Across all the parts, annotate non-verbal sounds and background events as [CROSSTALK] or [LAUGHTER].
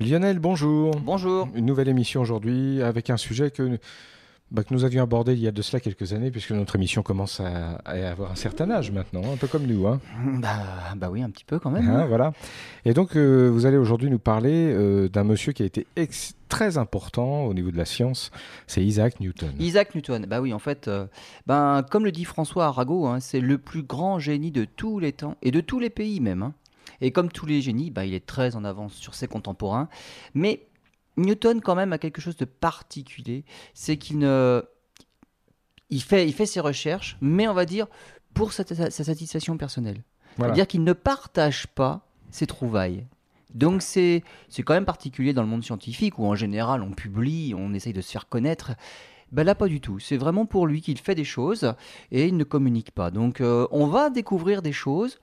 Lionel, bonjour. Bonjour. Une nouvelle émission aujourd'hui avec un sujet que, bah, que nous avions abordé il y a de cela quelques années, puisque notre émission commence à, à avoir un certain âge maintenant, un peu comme nous. Hein. Bah, bah oui, un petit peu quand même. Hein, voilà. Et donc, euh, vous allez aujourd'hui nous parler euh, d'un monsieur qui a été ex- très important au niveau de la science, c'est Isaac Newton. Isaac Newton, bah oui, en fait, euh, ben, comme le dit François Arago, hein, c'est le plus grand génie de tous les temps et de tous les pays même. hein. Et comme tous les génies, bah, il est très en avance sur ses contemporains. Mais Newton, quand même, a quelque chose de particulier, c'est qu'il ne, il fait, il fait ses recherches, mais on va dire pour sa, sa- sa satisfaction personnelle. Voilà. C'est-à-dire qu'il ne partage pas ses trouvailles. Donc c'est c'est quand même particulier dans le monde scientifique où en général on publie, on essaye de se faire connaître. Ben là pas du tout. C'est vraiment pour lui qu'il fait des choses et il ne communique pas. Donc euh, on va découvrir des choses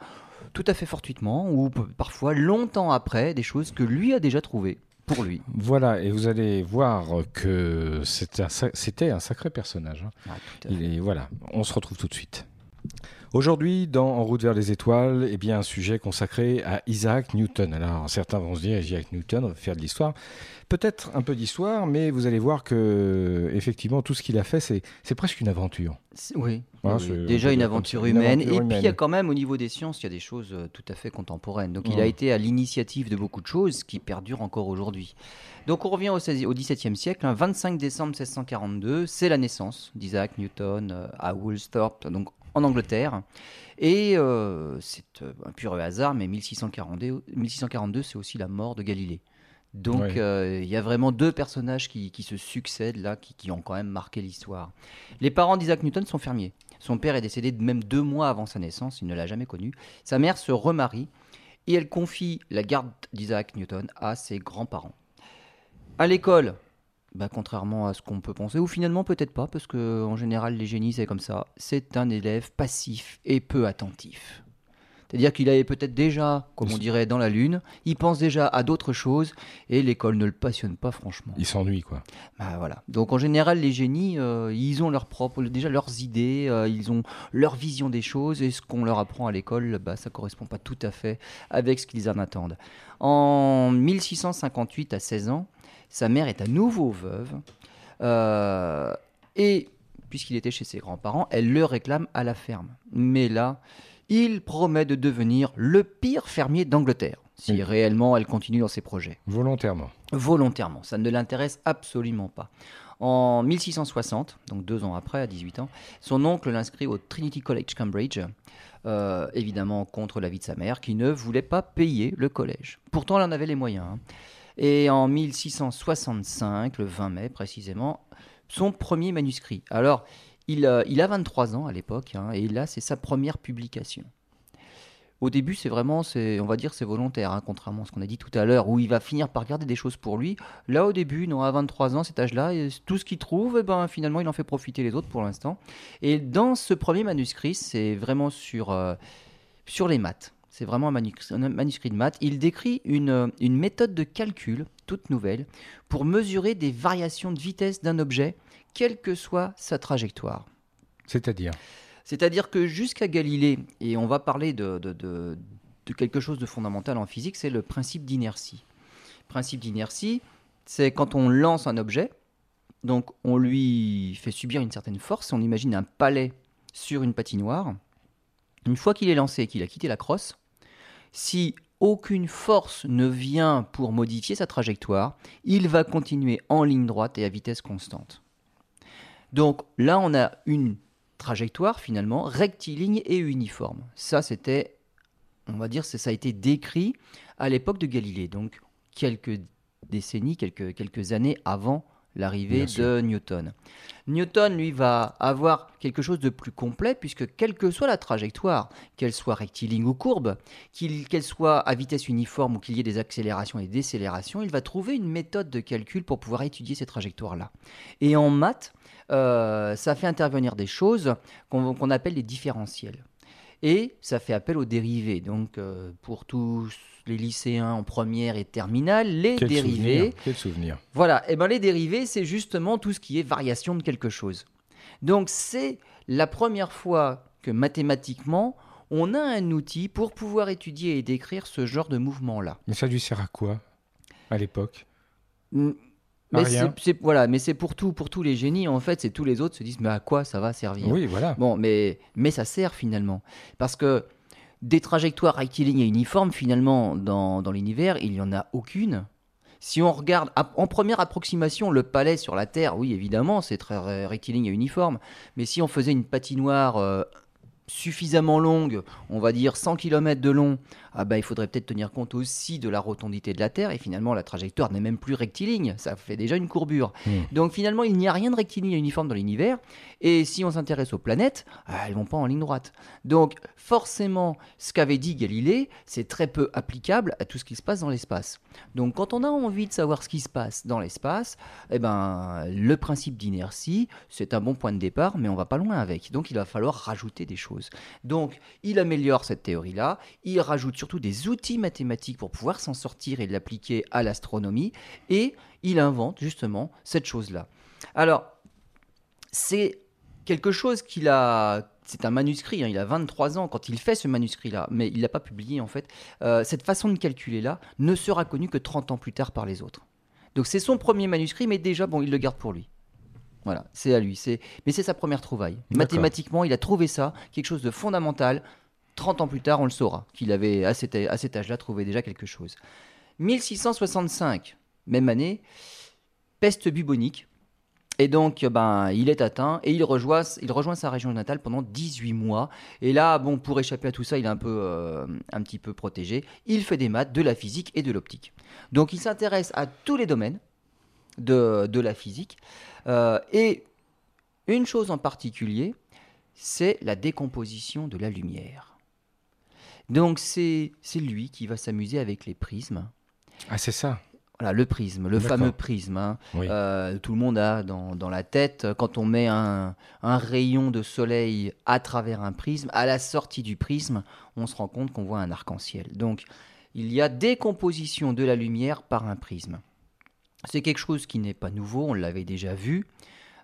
tout à fait fortuitement ou parfois longtemps après des choses que lui a déjà trouvées pour lui. Voilà, et vous allez voir que c'était un, un sacré personnage. Ah. Il est, voilà, on se retrouve tout de suite. Aujourd'hui, dans En route vers les étoiles, eh bien, un sujet consacré à Isaac Newton. Alors, certains vont se dire, Isaac Newton, on va faire de l'histoire. Peut-être un peu d'histoire, mais vous allez voir que, effectivement, tout ce qu'il a fait, c'est c'est presque une aventure. Oui, Ah, oui, déjà une aventure une humaine. aventure et puis il y a quand même au niveau des sciences, il y a des choses euh, tout à fait contemporaines. Donc il a été à l'initiative de beaucoup de choses qui perdurent encore aujourd'hui. Donc on revient au, 16 au XVIIe siècle, hein, 25 décembre 1642, c'est la naissance d'Isaac Newton euh, à Woolsthorpe, donc en Angleterre. Et euh, c'est euh, un pur hasard, mais 1642, 1642 c'est aussi la mort de Galilée. Donc Ouais. euh, il y a vraiment deux personnages qui, qui se succèdent là, qui, qui ont quand même marqué l'histoire. Les parents d'Isaac Newton sont fermiers. Son père est décédé même deux mois avant sa naissance, il ne l'a jamais connu. Sa mère se remarie et elle confie la garde d'Isaac Newton à ses grands-parents. À l'école, bah, contrairement à ce qu'on peut penser, ou finalement peut-être pas, parce que en général les génies c'est comme ça, c'est un élève passif et peu attentif. C'est-à-dire qu'il avait peut-être déjà, comme on dirait, dans la lune, il pense déjà à d'autres choses et l'école ne le passionne pas franchement. Il s'ennuie, quoi. Bah, voilà. Donc en général, les génies, euh, ils ont leur propre, déjà leurs idées, euh, ils ont leur vision des choses, et ce qu'on leur apprend à l'école, bah, ça correspond pas tout à fait avec ce qu'ils en attendent. En 1658, à 16 ans, sa mère est à nouveau veuve, euh, et puisqu'il était chez ses grands-parents, elle le réclame à la ferme. Mais là, il promet de devenir le pire fermier d'Angleterre, si Oui. réellement elle continue dans ses projets Volontairement. volontairement. Ça ne l'intéresse absolument pas. En 1660, donc deux ans après, à 18 ans, son oncle l'inscrit au Trinity College Cambridge, euh, évidemment contre l'avis de sa mère, qui ne voulait pas payer le collège. Pourtant, elle en avait les moyens. hein. Et en 1665, le 20 mai précisément, son premier manuscrit. Alors, il, euh, a 23 ans à l'époque, hein, et là, c'est sa première publication. Au début, c'est vraiment, c'est, on va dire, c'est volontaire, hein, contrairement à ce qu'on a dit tout à l'heure, où il va finir par garder des choses pour lui. Là, au début, non, à 23 ans, cet âge-là, et tout ce qu'il trouve, eh ben, finalement, il en fait profiter les autres pour l'instant. Et dans ce premier manuscrit, c'est vraiment sur, euh, sur les maths. C'est vraiment un manuscrit, un manuscrit de maths. Il décrit une, euh, une méthode de calcul, toute nouvelle, pour mesurer des variations de vitesse d'un objet, quelle que soit sa trajectoire. C'est-à-dire? C'est-à-dire que jusqu'à Galilée, et on va parler de, de- de- de quelque chose de fondamental en physique, c'est le principe d'inertie. Principe d'inertie, c'est quand on lance un objet, donc on lui fait subir une certaine force, on imagine un palais sur une patinoire. Une fois qu'il est lancé et qu'il a quitté la crosse, si aucune force ne vient pour modifier sa trajectoire, il va continuer en ligne droite et à vitesse constante. Donc là, on a une trajectoire finalement rectiligne et uniforme. Ça, c'était, on va dire, ça a été décrit à l'époque de Galilée, donc quelques décennies, quelques années avant l'arrivée de Newton. Newton, lui, va avoir quelque chose de plus complet, puisque quelle que soit la trajectoire, qu'elle soit rectiligne ou courbe, qu'elle soit à vitesse uniforme ou qu'il y ait des accélérations et décélérations, il va trouver une méthode de calcul pour pouvoir étudier ces trajectoires-là. Et en maths, euh, ça fait intervenir des choses qu'on qu'on appelle les différentiels. Et ça fait appel aux dérivés. Donc, euh, pour tous les lycéens en première et terminale, les Quel dérivés, souvenir Quel souvenir voilà, et ben les dérivés, c'est justement tout ce qui est variation de quelque chose. Donc c'est la première fois que mathématiquement, on a un outil pour pouvoir étudier et décrire ce genre de mouvement-là. Mais ça lui sert à quoi à l'époque? Mais c'est voilà, mais c'est pour tout, pour tous les génies en fait, c'est tous les autres se disent mais à quoi ça va servir? Oui, voilà. Bon, mais mais ça sert finalement parce que des trajectoires rectilignes et uniformes finalement dans, dans l'univers, il n'y en a aucune. Si on regarde en première approximation le palais sur la Terre, oui évidemment c'est très rectiligne et uniforme, mais si on faisait une patinoire euh, suffisamment longue, on va dire 100 km de long, ah bah, il faudrait peut-être tenir compte aussi de la rotondité de la Terre, et finalement la trajectoire n'est même plus rectiligne, ça fait déjà une courbure. Hmm. Donc finalement il n'y a rien de rectiligne et uniforme dans l'univers, et si on s'intéresse aux planètes, ah, elles vont pas en ligne droite. Donc forcément, ce qu'avait dit Galilée, c'est très peu applicable à tout ce qui se passe dans l'espace. Donc quand on a envie de savoir ce qui se passe dans l'espace, eh ben, le principe d'inertie, c'est un bon point de départ, mais on va pas loin avec. Donc il va falloir rajouter des choses. Donc, il améliore cette théorie-là, il rajoute surtout des outils mathématiques pour pouvoir s'en sortir et l'appliquer à l'astronomie, et il invente justement cette chose-là. Alors, c'est quelque chose qu'il a c'est un manuscrit, hein, il a 23 ans quand il fait ce manuscrit-là, mais il l'a pas publié en fait. Euh, cette façon de calculer-là ne sera connue que 30 ans plus tard par les autres. Donc c'est son premier manuscrit, mais déjà, bon, il le garde pour lui. Voilà, c'est à lui. C'est... Mais c'est sa première trouvaille. Mathématiquement, il a trouvé ça, quelque chose de fondamental. 30 ans plus tard, on le saura, qu'il avait, à cet, à cet âge-là, trouvé déjà quelque chose. 1665, même année, peste bubonique. Et donc, ben, il est atteint et il rejoint, il rejoint sa région natale pendant 18 mois. Et là, bon, pour échapper à tout ça, il est un, peu, euh, un petit peu protégé. Il fait des maths, de la physique et de l'optique. Donc, il s'intéresse à tous les domaines de, de la physique. Euh, et une chose en particulier, c'est la décomposition de la lumière. Donc c'est lui qui va s'amuser avec les prismes. Ah c'est ça voilà, le prisme, le fameux prisme. Hein. Euh, tout le monde a dans, dans, la tête, quand on met un, un, rayon de soleil à travers un prisme, à la sortie du prisme, on se rend compte qu'on voit un arc-en-ciel. Donc, il y a décomposition de la lumière par un prisme. C'est quelque chose qui n'est pas nouveau, on l'avait déjà vu.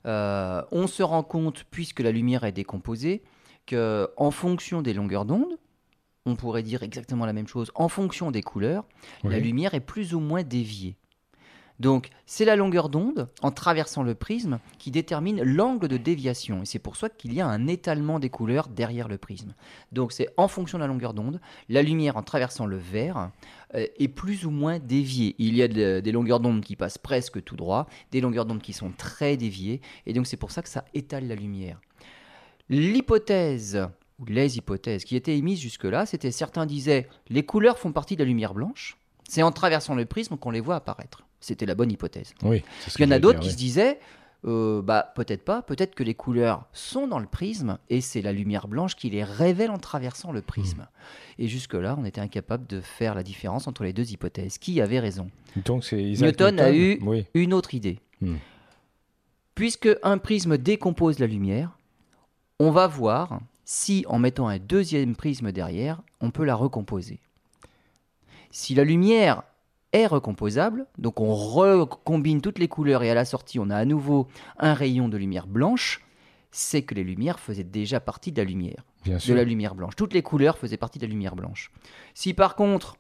Euh, on se rend compte, puisque la lumière est décomposée, que en fonction des longueurs d'onde, on pourrait dire exactement la même chose, en fonction des couleurs, la lumière est plus ou moins déviée. Donc, c'est la longueur d'onde en traversant le prisme qui détermine l'angle de déviation. Et c'est pour ça qu'il y a un étalement des couleurs derrière le prisme. Donc, c'est en fonction de la longueur d'onde, la lumière en traversant le verre euh, est plus ou moins déviée. Il y a des longueurs d'onde qui passent presque tout droit, des longueurs d'onde qui sont très déviées. Et donc, c'est pour ça que ça étale la lumière. L'hypothèse ou les hypothèses qui étaient émises jusque-là, c'était certains disaient les couleurs font partie de la lumière blanche. C'est en traversant le prisme qu'on les voit apparaître. C'était la bonne hypothèse. Oui, Il y en a d'autres qui se disaient, euh, bah, peut-être pas, peut-être que les couleurs sont dans le prisme et c'est la lumière blanche qui les révèle en traversant le prisme. Hmm. Et jusque-là, on était incapable de faire la différence entre les deux hypothèses. Qui avait raison? Donc Newton, a eu une autre idée. Hmm. Puisque un prisme décompose la lumière, on va voir si en mettant un deuxième prisme derrière, on peut la recomposer. Si la lumière est recomposable. Donc on recombine toutes les couleurs et à la sortie on a à nouveau un rayon de lumière blanche. C'est que les lumières faisaient déjà partie de la lumière, de la lumière blanche. Toutes les couleurs faisaient partie de la lumière blanche. Si par contre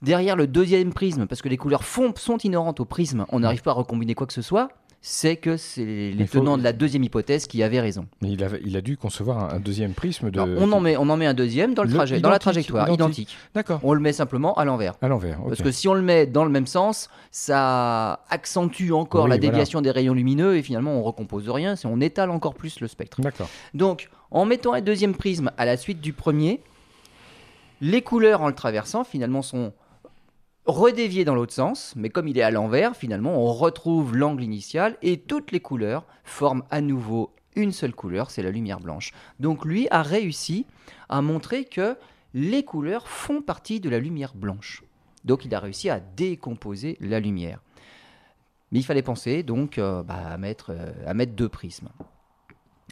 derrière le deuxième prisme, parce que les couleurs sont inhérentes au prisme, on n'arrive pas à recombiner quoi que ce soit, c'est que c'est les tenants de la deuxième hypothèse qui avaient raison. Mais il a, il a dû concevoir un, deuxième prisme de. on, en met, on en met un deuxième dans, le trajet, dans la trajectoire, identique. D'accord. On le met simplement à l'envers. À l'envers. Parce que si on le met dans le même sens, ça accentue encore la déviation des rayons lumineux et finalement on recompose rien, on étale encore plus le spectre. D'accord. Donc en mettant un deuxième prisme à la suite du premier, les couleurs en le traversant finalement sont redévié dans l'autre sens, mais comme il est à l'envers, finalement, on retrouve l'angle initial et toutes les couleurs forment à nouveau une seule couleur, c'est la lumière blanche. Donc lui a réussi à montrer que les couleurs font partie de la lumière blanche. Donc il a réussi à décomposer la lumière. Mais il fallait penser donc euh, bah, à, mettre, euh, à mettre deux prismes.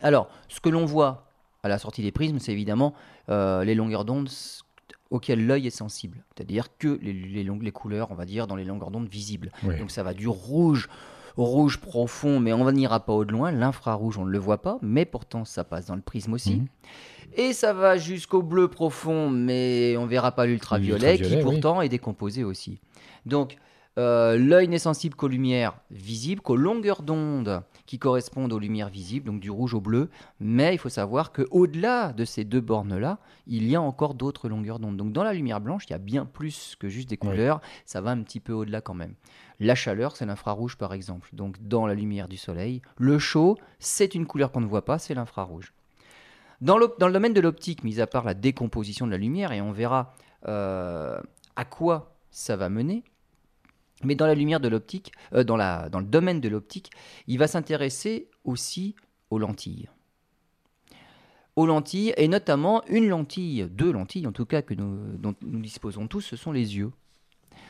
Alors, ce que l'on voit à la sortie des prismes, c'est évidemment euh, les longueurs d'onde auquel l'œil est sensible. C'est-à-dire que les, les, couleurs, on va dire, dans les longueurs d'onde visibles. Donc ça va du rouge au rouge profond, mais on n'ira pas au-delà. L'infrarouge, on ne le voit pas, mais pourtant ça passe dans le prisme aussi. Mhm. Et ça va jusqu'au bleu profond, mais on verra pas l'ultraviolet, qui pourtant est décomposé aussi. Donc, Euh, L'œil n'est sensible qu'aux lumières visibles, qu'aux longueurs d'onde qui correspondent aux lumières visibles, donc du rouge au bleu. Mais il faut savoir qu'au-delà de ces deux bornes-là, il y a encore d'autres longueurs d'onde. Donc dans la lumière blanche, il y a bien plus que juste des couleurs. Ça va un petit peu au-delà quand même. La chaleur, c'est l'infrarouge par exemple. Donc dans la lumière du soleil, le chaud, c'est une couleur qu'on ne voit pas, c'est l'infrarouge. Dans le domaine de l'optique, mis à part la décomposition de la lumière, et on verra euh, à quoi ça va mener, mais dans la lumière de l'optique, euh, dans, le domaine de l'optique, il va s'intéresser aussi aux lentilles. Aux lentilles, et notamment une lentille, deux lentilles en tout cas que nous, dont nous disposons tous, ce sont les yeux.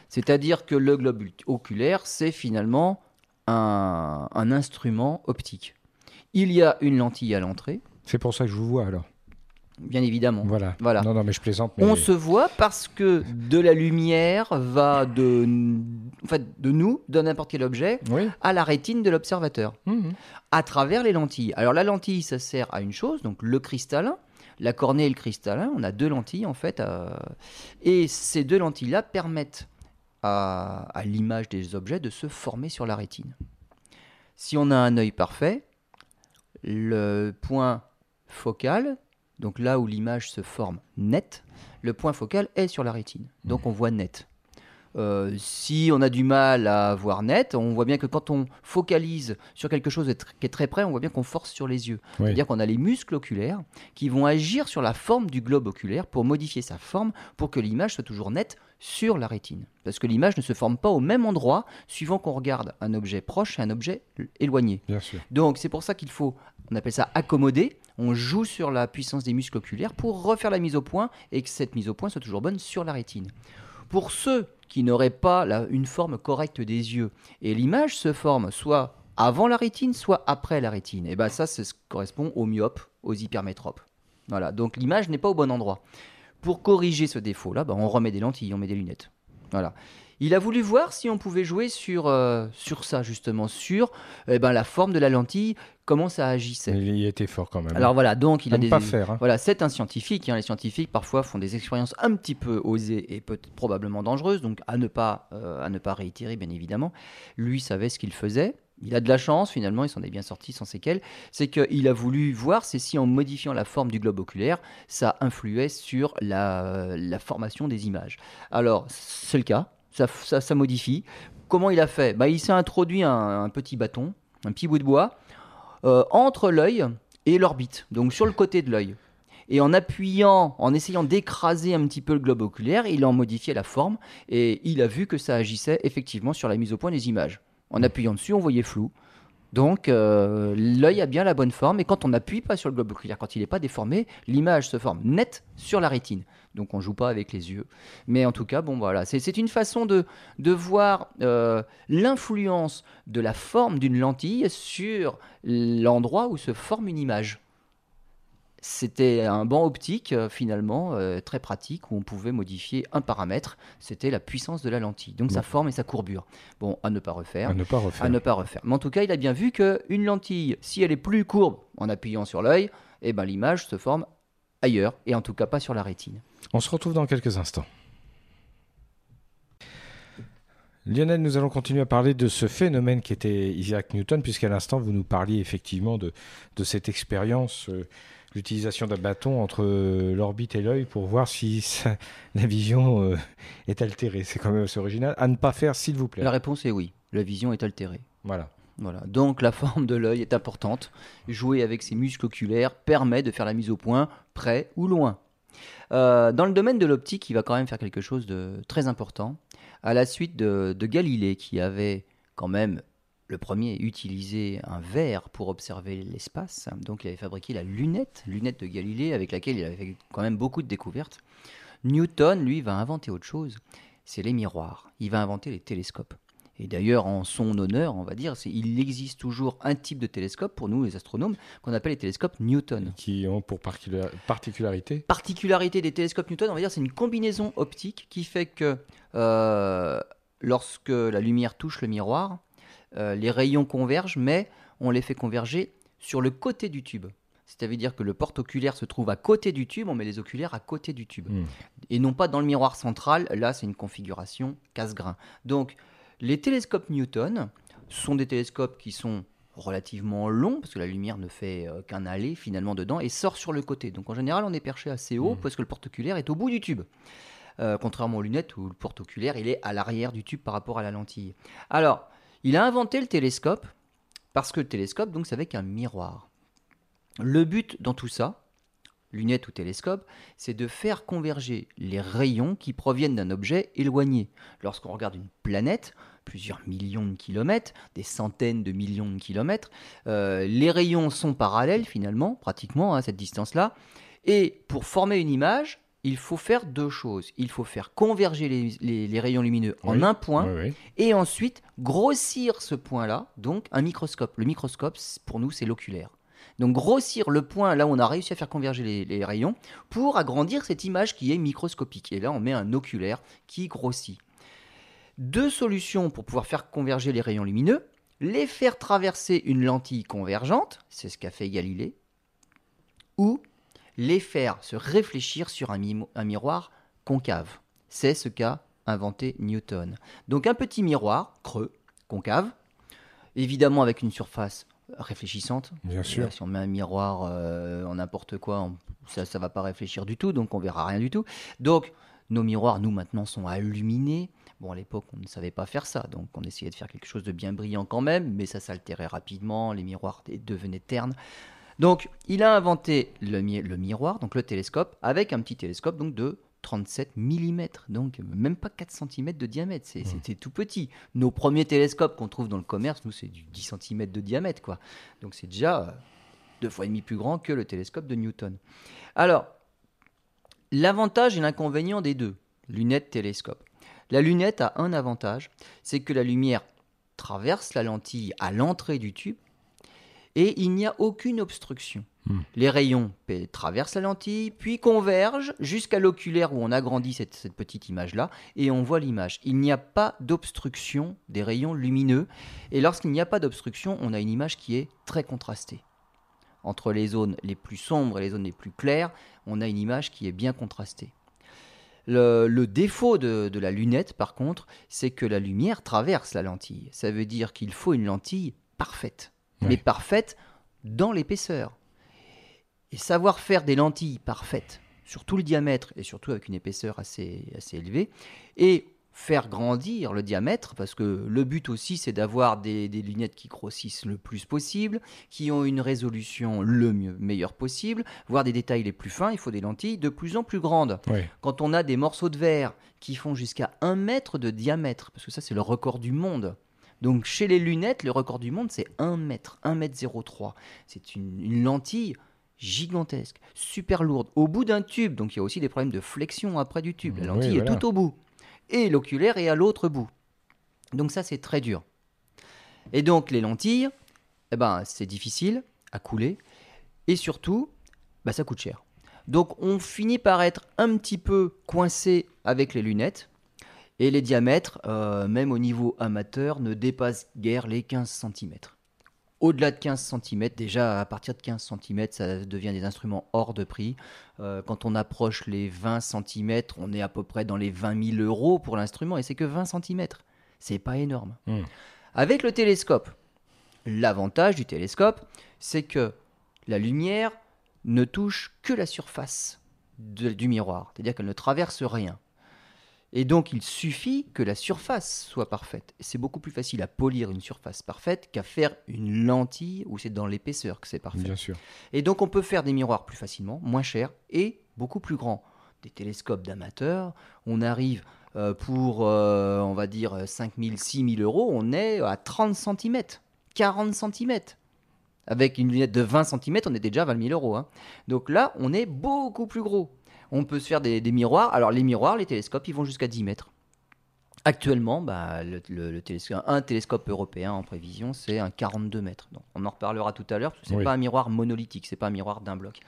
C'est-à-dire que le globe oculaire, c'est finalement un instrument optique. Il y a une lentille à l'entrée, C'est pour ça que je vous vois alors. Bien évidemment. Voilà. Voilà. Non, non, mais je plaisante. Mais... On se voit parce que de la lumière va de, en fait, de nous, de n'importe quel objet, Oui. à la rétine de l'observateur, Mhm. à travers les lentilles. Alors la lentille, ça sert à une chose, donc le cristallin, la cornée et le cristallin, on a deux lentilles en fait, euh, et ces deux lentilles-là permettent à, à l'image des objets de se former sur la rétine. Si on a un œil parfait, le point focal, donc là où l'image se forme net, le point focal est sur la rétine. Donc on voit net. Euh, si on a du mal à voir net, on voit bien que quand on focalise sur quelque chose qui est très près, on voit bien qu'on force sur les yeux. Oui. C'est-à-dire qu'on a les muscles oculaires qui vont agir sur la forme du globe oculaire pour modifier sa forme pour que l'image soit toujours nette sur la rétine. Parce que l'image ne se forme pas au même endroit suivant qu'on regarde un objet proche et un objet éloigné. Bien sûr. Donc c'est pour ça qu'il faut, on appelle ça accommoder. On joue sur la puissance des muscles oculaires pour refaire la mise au point et que cette mise au point soit toujours bonne sur la rétine. Pour ceux qui n'auraient pas une forme correcte des yeux et l'image se forme soit avant la rétine, soit après la rétine, et ben ça, ça correspond aux myopes, aux hypermétropes. Voilà, donc l'image n'est pas au bon endroit. Pour corriger ce défaut-là, ben, on remet des lentilles, on met des lunettes. Voilà. Il a voulu voir si on pouvait jouer sur, euh, sur ça, justement, sur eh ben, la forme de la lentille, comment ça agissait. Il y était fort quand même. Alors voilà, donc il a des. pas faire. hein. Voilà, c'est un scientifique. hein. Les scientifiques parfois font des expériences un petit peu osées et peut probablement dangereuses, donc à ne pas euh, à ne pas réitérer bien évidemment. Lui savait ce qu'il faisait. Il a de la chance finalement, il s'en est bien sorti sans séquelles. C'est qu'il a voulu voir c'est si en modifiant la forme du globe oculaire, ça influait sur la, la formation des images. Alors c'est le cas, ça, ça, modifie. Comment il a fait? Bah, Il s'est introduit un, un petit bâton, un petit bout de bois, euh, entre l'œil et l'orbite, donc sur le côté de l'œil. Et en appuyant, en essayant d'écraser un petit peu le globe oculaire, il en modifiait la forme et il a vu que ça agissait effectivement sur la mise au point des images. En appuyant dessus, on voyait flou. Donc euh, l'œil a bien la bonne forme et quand on n'appuie pas sur le globe oculaire, quand il n'est pas déformé, l'image se forme nette sur la rétine. Donc on joue pas avec les yeux. Mais en tout cas, bon voilà, c'est une façon de, de voir euh, l'influence de la forme d'une lentille sur l'endroit où se forme une image. C'était un banc optique euh, finalement euh, très pratique où on pouvait modifier un paramètre, c'était la puissance de la lentille, donc sa forme et sa courbure. Bon, à ne pas refaire. À ne pas refaire. À ne pas refaire. Mais en tout cas, il a bien vu qu'une lentille, si elle est plus courbe en appuyant sur l'œil, eh ben, l'image se forme ailleurs, et en tout cas pas sur la rétine. On se retrouve dans quelques instants. Lionel, nous allons continuer à parler de ce phénomène qui était Isaac Newton, puisqu'à l'instant, vous nous parliez effectivement de, de cette expérience, euh, l'utilisation d'un bâton entre euh, l'orbite et l'œil pour voir si ça- [LAUGHS] la vision euh, est altérée. C'est quand même assez original. À ne pas faire, s'il vous plaît. La réponse est oui, la vision est altérée. Voilà. Voilà. Donc la forme de l'œil est importante. Jouer avec ses muscles oculaires permet de faire la mise au point près ou loin. Euh, dans le domaine de l'optique, il va quand même faire quelque chose de très important. À la suite de, de Galilée, qui avait quand même le premier utilisé un verre pour observer l'espace, donc il avait fabriqué la lunette, lunette de Galilée, avec laquelle il avait fait quand même beaucoup de découvertes. Newton, lui, va inventer autre chose. C'est les miroirs. Il va inventer les télescopes. Et d'ailleurs, en son honneur, on va dire, il existe toujours un type de télescope pour nous, les astronomes, qu'on appelle les télescopes Newton. Qui ont pour particula- particularité Particularité des télescopes Newton, on va dire, c'est une combinaison optique qui fait que euh, lorsque la lumière touche le miroir, euh, les rayons convergent, mais on les fait converger sur le côté du tube. C'est-à-dire que le porte-oculaire se trouve à côté du tube, on met les oculaires à côté du tube Hmm. et non pas dans le miroir central. Là, c'est une configuration casse-grain. Donc, Les télescopes Newton sont des télescopes qui sont relativement longs, parce que la lumière ne fait euh, qu'un aller finalement dedans, et sort sur le côté. Donc en général, on est perché assez haut, Mhm. parce que le porte-oculaire est au bout du tube. Euh, contrairement aux lunettes où le porte-oculaire il est à l'arrière du tube par rapport à la lentille. Alors, il a inventé le télescope parce que le télescope, donc, c'est avec un miroir. Le but dans tout ça, lunettes ou télescope, c'est de faire converger les rayons qui proviennent d'un objet éloigné. Lorsqu'on regarde une planète, plusieurs millions de kilomètres, des centaines de millions de kilomètres, euh, les rayons sont parallèles finalement, pratiquement à cette distance-là. Et pour former une image, il faut faire deux choses. Il faut faire converger les, les- les rayons lumineux en un point Oui, oui. et ensuite grossir ce point-là, donc un microscope. Le microscope, pour nous, c'est l'oculaire. Donc grossir le point là où on a réussi à faire converger les, rayons pour agrandir cette image qui est microscopique. Et là, on met un oculaire qui grossit. Deux solutions pour pouvoir faire converger les rayons lumineux. Les faire traverser une lentille convergente, c'est ce qu'a fait Galilée, ou les faire se réfléchir sur un miroir concave. C'est ce qu'a inventé Newton. Donc un petit miroir creux, concave, évidemment avec une surface réfléchissante. Bien sûr. Si on met un miroir euh, en n'importe quoi, on- ça ne va pas réfléchir du tout, donc on verra rien du tout. Donc nos miroirs, nous maintenant, sont à illuminer. Bon, à l'époque, on ne savait pas faire ça, donc on essayait de faire quelque chose de bien brillant quand même, mais ça s'altérait rapidement, les miroirs devenaient ternes. Donc, il a inventé le, mi- le miroir, donc le télescope, avec un petit télescope donc de 37 mm, donc même pas 4 cm de diamètre, c'est- c'était tout petit. Nos premiers télescopes qu'on trouve dans le commerce, nous, c'est du 10 cm de diamètre, quoi. Donc c'est déjà euh, deux fois et demi plus grand que le télescope de Newton. Alors, l'avantage et l'inconvénient des deux, lunette, télescope. La lunette a un avantage, c'est que la lumière traverse la lentille à l'entrée du tube et il n'y a aucune obstruction. Hmm. Les rayons traversent la lentille, puis convergent jusqu'à l'oculaire où on agrandit cette, cette petite image-là et on voit l'image. Il n'y a pas d'obstruction des rayons lumineux et lorsqu'il n'y a pas d'obstruction, on a une image qui est très contrastée. Entre les zones les plus sombres et les zones les plus claires, on a une image qui est bien contrastée. Le, le défaut de, de la lunette, par contre, c'est que la lumière traverse la lentille. Ça veut dire qu'il faut une lentille parfaite, Ouais. mais parfaite dans l'épaisseur. Et savoir faire des lentilles parfaites sur tout le diamètre et surtout avec une épaisseur assez, assez élevée, et faire grandir le diamètre, parce que le but aussi c'est d'avoir des, des lunettes qui grossissent le plus possible, qui ont une résolution le mieux, meilleure possible, voir des détails les plus fins, il faut des lentilles de plus en plus grandes Oui. quand on a des morceaux de verre qui font jusqu'à 1 mètre de diamètre, parce que ça c'est le record du monde. Donc chez les lunettes, le record du monde c'est 1 mètre, 1 mètre 03. C'est une, une lentille gigantesque, super lourde, au bout d'un tube, donc il y a aussi des problèmes de flexion après du tube. La Oui, lentille est tout au bout. Et l'oculaire est à l'autre bout. Donc ça c'est très dur. Et donc les lentilles, eh ben, c'est difficile à couler, et surtout, bah, ça coûte cher. Donc on finit par être un petit peu coincé avec les lunettes. Et les diamètres, euh, même au niveau amateur, ne dépassent guère les 15 cm. Au-delà de 15 cm, déjà à partir de 15 cm, ça devient des instruments hors de prix. Euh, quand on approche les 20 cm, on est à peu près dans les 20 000 euros pour l'instrument, et c'est que 20 cm. C'est pas énorme. Mm. Avec le télescope, l'avantage du télescope, c'est que la lumière ne touche que la surface de- du miroir, c'est-à-dire qu'elle ne traverse rien. Et donc il suffit que la surface soit parfaite. C'est beaucoup plus facile à polir une surface parfaite qu'à faire une lentille où c'est dans l'épaisseur que c'est parfait. Bien sûr. Et donc on peut faire des miroirs plus facilement, moins chers et beaucoup plus grands. Des télescopes d'amateurs, on arrive euh, pour, euh, on va dire, 5 000, 6 000 euros, on est à 30 cm, 40 cm. Avec une lunette de 20 cm, on était déjà à 20 000 euros. hein. Donc là, on est beaucoup plus gros. On peut se faire des, des miroirs. Alors les miroirs, les télescopes, ils vont jusqu'à 10 mètres. Actuellement, bah, le, le- le télescope, un télescope européen en prévision, c'est un 42 mètres. Donc, on en reparlera tout à l'heure, parce que c'est Oui. pas un miroir monolithique, c'est pas un miroir d'un bloc.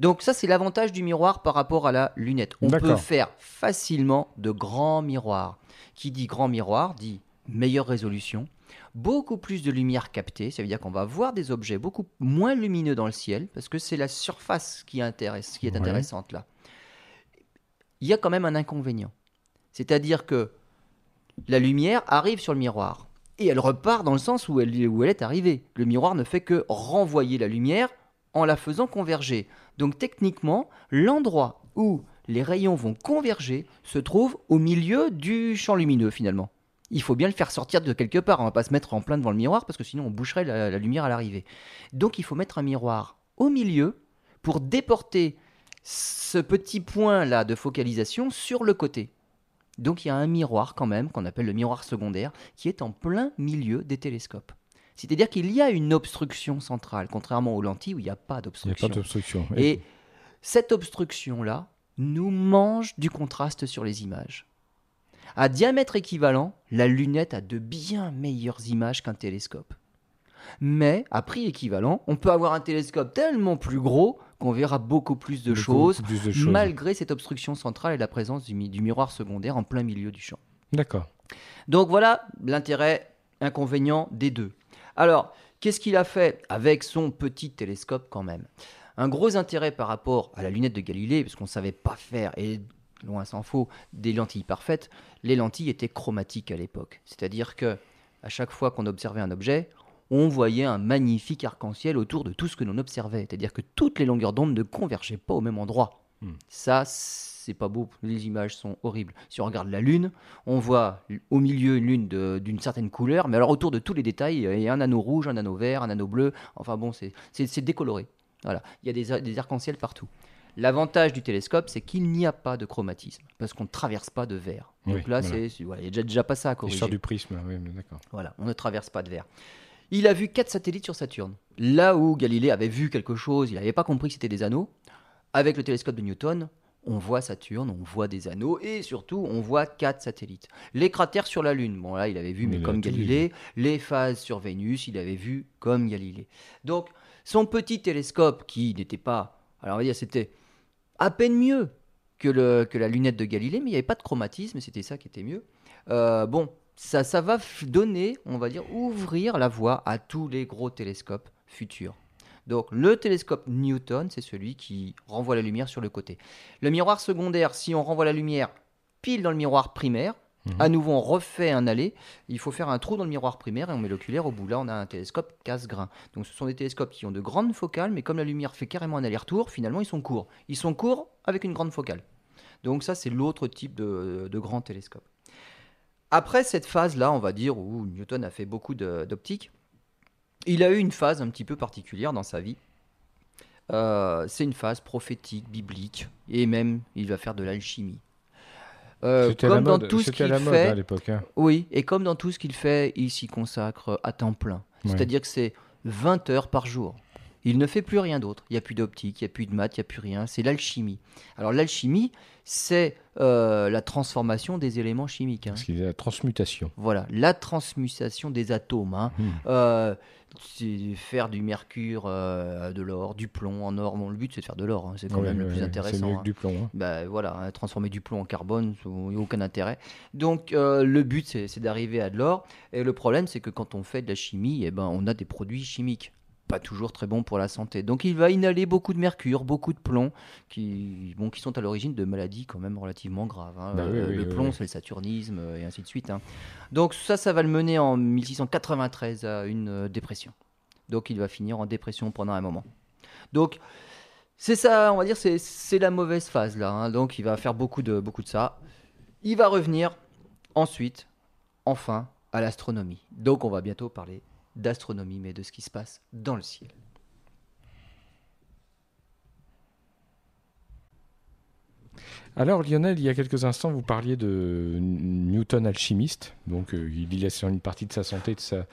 Donc ça, c'est l'avantage du miroir par rapport à la lunette. On peut faire facilement de grands miroirs. Qui dit grand miroir dit meilleure résolution, beaucoup plus de lumière captée, ça veut dire qu'on va voir des objets beaucoup moins lumineux dans le ciel, parce que c'est la surface qui, intéresse, qui est Ouais. intéressante là. Il y a quand même un inconvénient. C'est-à-dire que la lumière arrive sur le miroir. Et elle repart dans le sens où elle, est arrivée. Le miroir ne fait que renvoyer la lumière en la faisant converger. Donc techniquement, l'endroit où les rayons vont converger se trouve au milieu du champ lumineux finalement. Il faut bien le faire sortir de quelque part, on va pas se mettre en plein devant le miroir parce que sinon on boucherait la lumière à l'arrivée. Donc il faut mettre un miroir au milieu pour déporter ce petit point là de focalisation sur le côté. Donc il y a un miroir quand même, qu'on appelle le miroir secondaire, qui est en plein milieu des télescopes. C'est-à-dire qu'il y a une obstruction centrale, contrairement aux lentilles où il n'y a pas Il n'y a d'obstruction. pas d'obstruction. Et cette obstruction-là nous mange du contraste sur les images. À diamètre équivalent, la lunette a de bien meilleures images qu'un télescope. Mais à prix équivalent, on peut avoir un télescope tellement plus gros qu'on verra beaucoup plus de Beaucoup choses, plus de choses. malgré cette obstruction centrale et la présence du, mi- du miroir secondaire en plein milieu du champ. D'accord. Donc voilà l'intérêt inconvénient des deux. Alors, qu'est-ce qu'il a fait avec son petit télescope quand même? Un gros intérêt par rapport à la lunette de Galilée, parce qu'on ne savait pas faire, et loin s'en faut, des lentilles parfaites, les lentilles étaient chromatiques à l'époque. C'est-à-dire que à chaque fois qu'on observait un objet, on voyait un magnifique arc-en-ciel autour de tout ce que l'on observait. C'est-à-dire que toutes les longueurs d'onde ne convergeaient pas au même endroit. Hmm. Ça, c'est pas beau. Les images sont horribles. Si on regarde la Lune, on voit au milieu une lune d'une certaine couleur, mais alors autour de tous les détails, il y a un anneau rouge, un anneau vert, un anneau bleu. Enfin bon, c'est- décoloré. Voilà, il y a des, arcs-en-ciel partout. L'avantage du télescope, c'est qu'il n'y a pas de chromatisme, parce qu'on ne traverse pas de verre. Donc là, voilà. c'est il y a déjà, déjà pas ça à corriger. L'histoire du prisme, oui, d'accord. Voilà, on ne traverse pas de verre. Il a vu quatre satellites sur Saturne. Là où Galilée avait vu quelque chose, il n'avait pas compris que c'était des anneaux. Avec le télescope de Newton, on voit Saturne, on voit des anneaux et surtout on voit quatre satellites. Les cratères sur la Lune, bon là il avait vu mais comme. Galilée. Les phases sur Vénus, il avait vu comme Galilée. Donc son petit télescope qui n'était pas, alors on va dire c'était à peine mieux que, le, que la lunette de Galilée, mais il n'y avait pas de chromatisme, c'était ça qui était mieux. Euh, bon, ça, ça va donner, on va dire, ouvrir la voie à tous les gros télescopes futurs. Donc le télescope Newton, c'est celui qui renvoie la lumière sur le côté. Le miroir secondaire, si on renvoie la lumière pile dans le miroir primaire, Mhm. à nouveau on refait un aller, il faut faire un trou dans le miroir primaire et on met l'oculaire au bout. Là, on a un télescope casse-grain. Donc ce sont des télescopes qui ont de grandes focales, mais comme la lumière fait carrément un aller-retour, finalement ils sont courts. Ils sont courts avec une grande focale. Donc ça, c'est l'autre type de, de grand télescope. Après cette phase-là, on va dire, où Newton a fait beaucoup d'optique, il a eu une phase un petit peu particulière dans sa vie. Euh, c'est une phase prophétique, biblique, et même il va faire de l'alchimie. Euh, C'était la mode, tout ce qu'il la mode fait, à l'époque. hein. oui, et comme dans tout ce qu'il fait, il s'y consacre à temps plein. Ouais. C'est-à-dire que c'est 20 heures par jour. Il ne fait plus rien d'autre. Il n'y a plus d'optique, il n'y a plus de maths, il n'y a plus rien. C'est l'alchimie. Alors l'alchimie, c'est euh, la transformation des éléments chimiques. hein. A la transmutation. Voilà, la transmutation des atomes. hein. Hmm. Euh, c'est faire du mercure, euh, de l'or, du plomb en or. Bon, le but, c'est de faire de l'or. hein. C'est quand Ouais, même le plus ouais, intéressant. C'est mieux hein. que du plomb. hein. Bah, voilà, hein, transformer du plomb en carbone, il n'y a aucun intérêt. Donc le but, c'est c'est d'arriver à de l'or. Et le problème, c'est que quand on fait de la chimie, eh ben, on a des produits chimiques. Pas toujours très bons pour la santé. Donc il va inhaler beaucoup de mercure, beaucoup de plomb, qui, bon, qui sont à l'origine de maladies quand même relativement graves. hein. Bah oui, Euh, oui, le oui, plomb, c'est le saturnisme, euh, et ainsi de suite. hein. Donc ça, ça va le mener en 1693 à une euh, dépression. Donc il va finir en dépression pendant un moment. Donc c'est ça, on va dire, c'est c'est la mauvaise phase là. hein. Donc il va faire beaucoup de, beaucoup de ça. Il va revenir ensuite, enfin, à l'astronomie. Donc on va bientôt parler d'astronomie, mais de ce qui se passe dans le ciel. Alors Lionel, il y a quelques instants, vous parliez de Newton alchimiste. Donc euh, il y laisse une partie de sa santé de sa,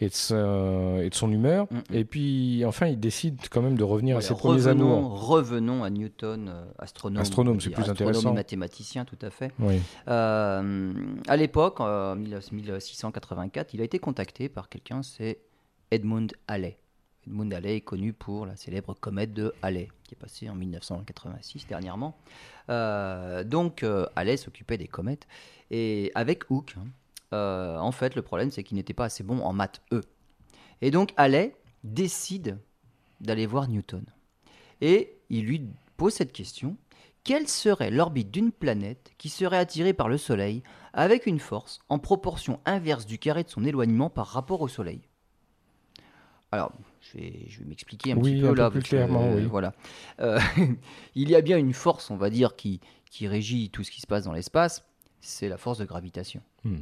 et, de sa- et de son humeur. Mm. Et puis enfin, il décide quand même de revenir à ses premiers amours. revenons à Newton, euh, astronome. Astronome, on c'est plus astronome intéressant. et mathématicien, tout à fait. Oui. Euh, à l'époque, en 1684, il a été contacté par quelqu'un, c'est Edmund Halley. Edmund Halley est connu pour la célèbre comète de Halley, qui est passée en 1986 dernièrement. Euh, donc, euh, Halley s'occupait des comètes. Et avec Hooke, hein, euh, en fait, le problème, c'est qu'il n'était pas assez bon en maths, eux. Et donc, Halley décide d'aller voir Newton. Et il lui pose cette question quelle serait l'orbite d'une planète qui serait attirée par le Soleil avec une force en proportion inverse du carré de son éloignement par rapport au Soleil? Alors, je vais, je vais m'expliquer un Oui, petit peu un peu là. plus que, clairement, oui. Voilà. Euh, [LAUGHS] il y a bien une force, on va dire, qui, qui régit tout ce qui se passe dans l'espace, c'est la force de gravitation. Hmm.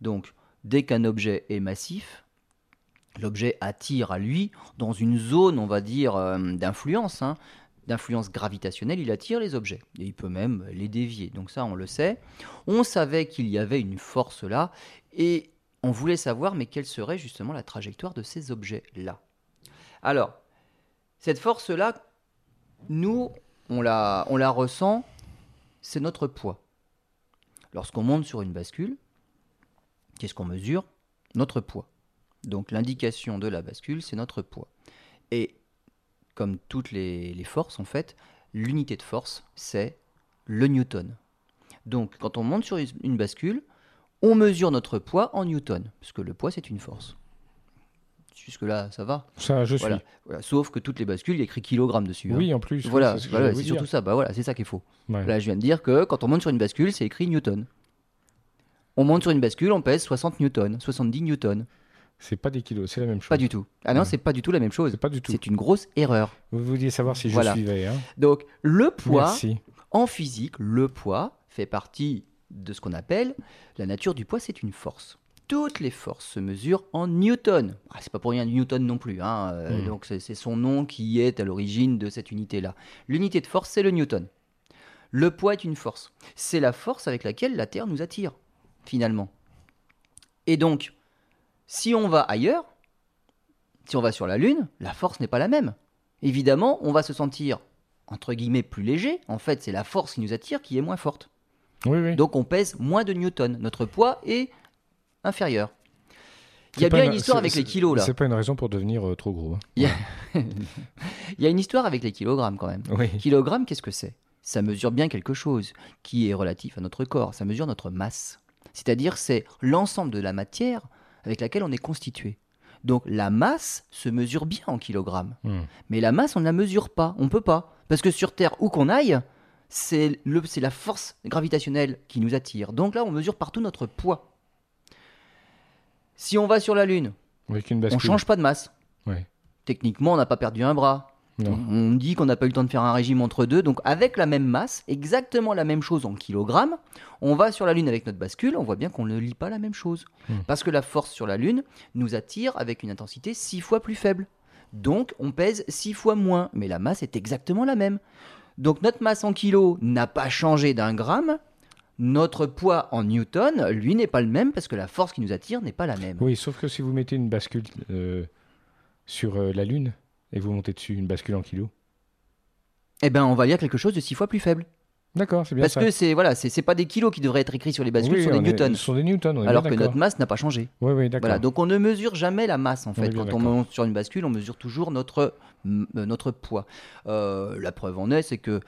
Donc, dès qu'un objet est massif, l'objet attire à lui dans une zone, on va dire, euh, d'influence, hein, d'influence gravitationnelle, il attire les objets. Et il peut même les dévier. Donc ça, on le sait. On savait qu'il y avait une force là, et on voulait savoir, mais quelle serait justement la trajectoire de ces objets-là Alors, cette force-là, nous, on la, ressent, c'est notre poids. Lorsqu'on monte sur une bascule, qu'est-ce qu'on mesure? Notre poids. Donc l'indication de la bascule, c'est notre poids. Et comme toutes les, les forces, en fait, l'unité de force, c'est le newton. Donc quand on monte sur une- bascule, on mesure notre poids en newton, parce que le poids, c'est une force. Jusque-là, ça va. Ça, je suis. Voilà. Sauf que toutes les bascules, il y a écrit kilogramme dessus. hein. Oui, en plus. Voilà, c'est voilà, surtout ça. Bah voilà, c'est ça qui est faux. Ouais. Là, je viens de dire que quand on monte sur une bascule, c'est écrit newton. On monte sur une bascule, on pèse 60 newtons, 70 newtons. C'est pas des kilos, c'est la même chose. Pas du tout. Ah non, Ouais. c'est pas du tout la même chose. C'est pas du tout. C'est une grosse erreur. Vous vouliez savoir si je Voilà. suivais. Hein Donc, le poids, Merci. en physique, le poids fait partie de ce qu'on appelle la nature du poids, c'est une force. Toutes les forces se mesurent en newton. Ah, c'est pas pour rien newton non plus. hein, euh, Mm. Donc, c'est son nom qui est à l'origine de cette unité-là. L'unité de force, c'est le newton. Le poids est une force. C'est la force avec laquelle la Terre nous attire, finalement. Et donc, si on va ailleurs, si on va sur la Lune, la force n'est pas la même. Évidemment, on va se sentir, entre guillemets, plus léger. En fait, c'est la force qui nous attire qui est moins forte. Oui, oui. Donc, on pèse moins de newtons. Notre poids est inférieur. Il y a bien une histoire avec les kilos, là. C'est pas une raison pour devenir euh, trop gros. hein. Il y, a... [LAUGHS] il y a une histoire avec les kilogrammes, quand même. Oui. Kilogramme, qu'est-ce que c'est? Ça mesure bien quelque chose qui est relatif à notre corps. Ça mesure notre masse. C'est-à-dire, c'est l'ensemble de la matière avec laquelle on est constitué. Donc, la masse se mesure bien en kilogrammes. Hmm. Mais la masse, on ne la mesure pas. On peut pas. Parce que sur Terre, où qu'on aille, c'est le- c'est la force gravitationnelle qui nous attire. Donc là, on mesure partout notre poids. Si on va sur la Lune, Avec une on change pas de masse. Ouais. Techniquement, on n'a pas perdu un bras. Non. On dit qu'on n'a pas eu le temps de faire un régime entre deux. Donc, avec la même masse, exactement la même chose en kilogrammes, on va sur la Lune avec notre bascule. On voit bien qu'on ne lit pas la même chose. Hmm. Parce que la force sur la Lune nous attire avec une intensité six fois plus faible. Donc, on pèse six fois moins. Mais la masse est exactement la même. Donc, notre masse en kilos n'a pas changé d'un gramme. Notre poids en newton, lui, n'est pas le même parce que la force qui nous attire n'est pas la même. Oui, sauf que si vous mettez une bascule euh, sur euh, la Lune et vous montez dessus une bascule en kilos. Eh ben, on va lire quelque chose de six fois plus faible. D'accord, c'est bien Parce ça. que c'est voilà, c'est pas des kilos qui devraient être écrits sur les bascules, Oui, ce sont des newtons. Ce sont des newtons, on est Alors bien que notre masse n'a pas changé. Oui, oui, d'accord. Voilà, donc on ne mesure jamais la masse en fait. Quand on monte sur une bascule, on mesure toujours notre, euh, notre poids. Euh, la preuve en est, c'est que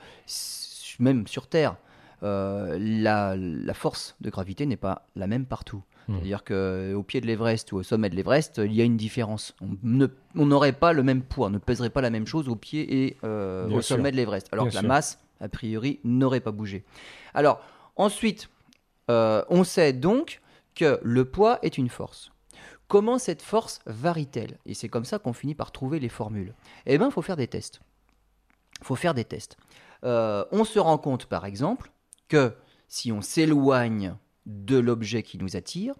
même sur Terre, euh, la, la force de gravité n'est pas la même partout. Hmm. C'est-à-dire qu'au pied de l'Everest ou au sommet de l'Everest, il y a une différence. On n'aurait pas le même poids, on ne pèserait pas la même chose au pied et euh, au sûr. sommet de l'Everest. Alors Bien que la masse, a priori, n'aurait pas bougé. Alors, ensuite, euh, on sait donc que le poids est une force. Comment cette force varie-t-elle? Et c'est comme ça qu'on finit par trouver les formules. Eh bien, il faut faire des tests. Il faut faire des tests. Euh, on se rend compte, par exemple, que si on s'éloigne de l'objet qui nous attire,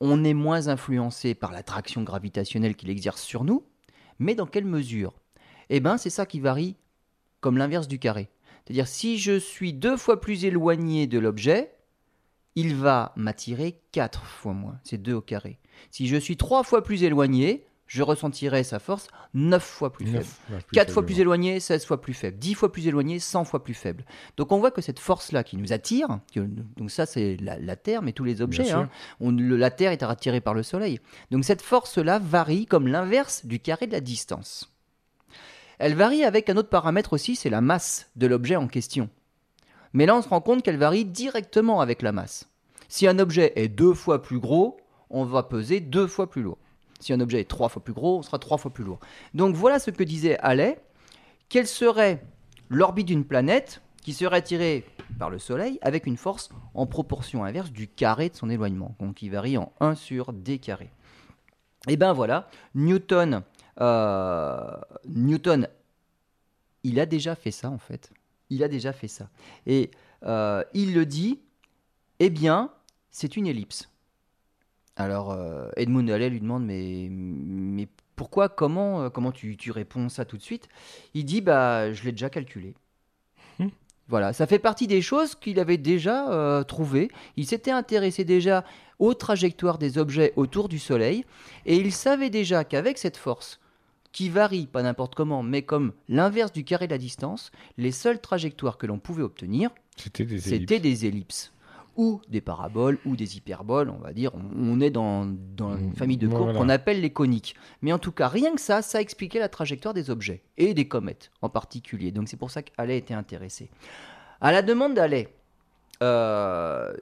on est moins influencé par l'attraction gravitationnelle qu'il exerce sur nous, mais dans quelle mesure? Eh bien, c'est ça qui varie comme l'inverse du carré. C'est-à-dire, si je suis deux fois plus éloigné de l'objet, il va m'attirer quatre fois moins. C'est 2 au carré. Si je suis trois fois plus éloigné, je ressentirai sa force neuf fois plus faible. Neuf, ouais, 4 fois plus ouais. éloigné, 16 fois plus faible. 10 fois plus éloigné, 100 fois plus faible. Donc on voit que cette force-là qui nous attire, que- donc ça c'est la, la Terre, mais tous les objets, hein, on- le- la Terre est attirée par le Soleil. Donc cette force-là varie comme l'inverse du carré de la distance. Elle varie avec un autre paramètre aussi, c'est la masse de l'objet en question. Mais là on se rend compte qu'elle varie directement avec la masse. Si un objet est deux fois plus gros, on va peser deux fois plus lourd. Si un objet est trois fois plus gros, on sera trois fois plus lourd. Donc voilà ce que disait Halley. Quelle serait l'orbite d'une planète qui serait attirée par le Soleil avec une force en proportion inverse du carré de son éloignement, donc qui varie en 1 sur d carré. Et ben voilà, Newton, euh, Newton, il a déjà fait ça en fait. Il a déjà fait ça. Et euh, il le dit, eh bien, c'est une ellipse. Alors euh, Edmund Halley lui demande mais, mais pourquoi, comment, euh, comment tu, tu réponds ça tout de suite? Il dit bah je l'ai déjà calculé. Hmm. Voilà, ça fait partie des choses qu'il avait déjà euh, trouvées. Il s'était intéressé déjà aux trajectoires des objets autour du Soleil et il savait déjà qu'avec cette force qui varie pas n'importe comment, mais comme l'inverse du carré de la distance, les seules trajectoires que l'on pouvait obtenir, C'était des ellipses ou des paraboles ou des hyperboles, on va dire. On, on est dans, dans une Mm, famille de courbes voilà. qu'on appelle les coniques. Mais en tout cas, rien que ça, ça expliquait la trajectoire des objets et des comètes en particulier. Donc c'est pour ça qu'Halley était intéressé. À la demande d'Halley, euh,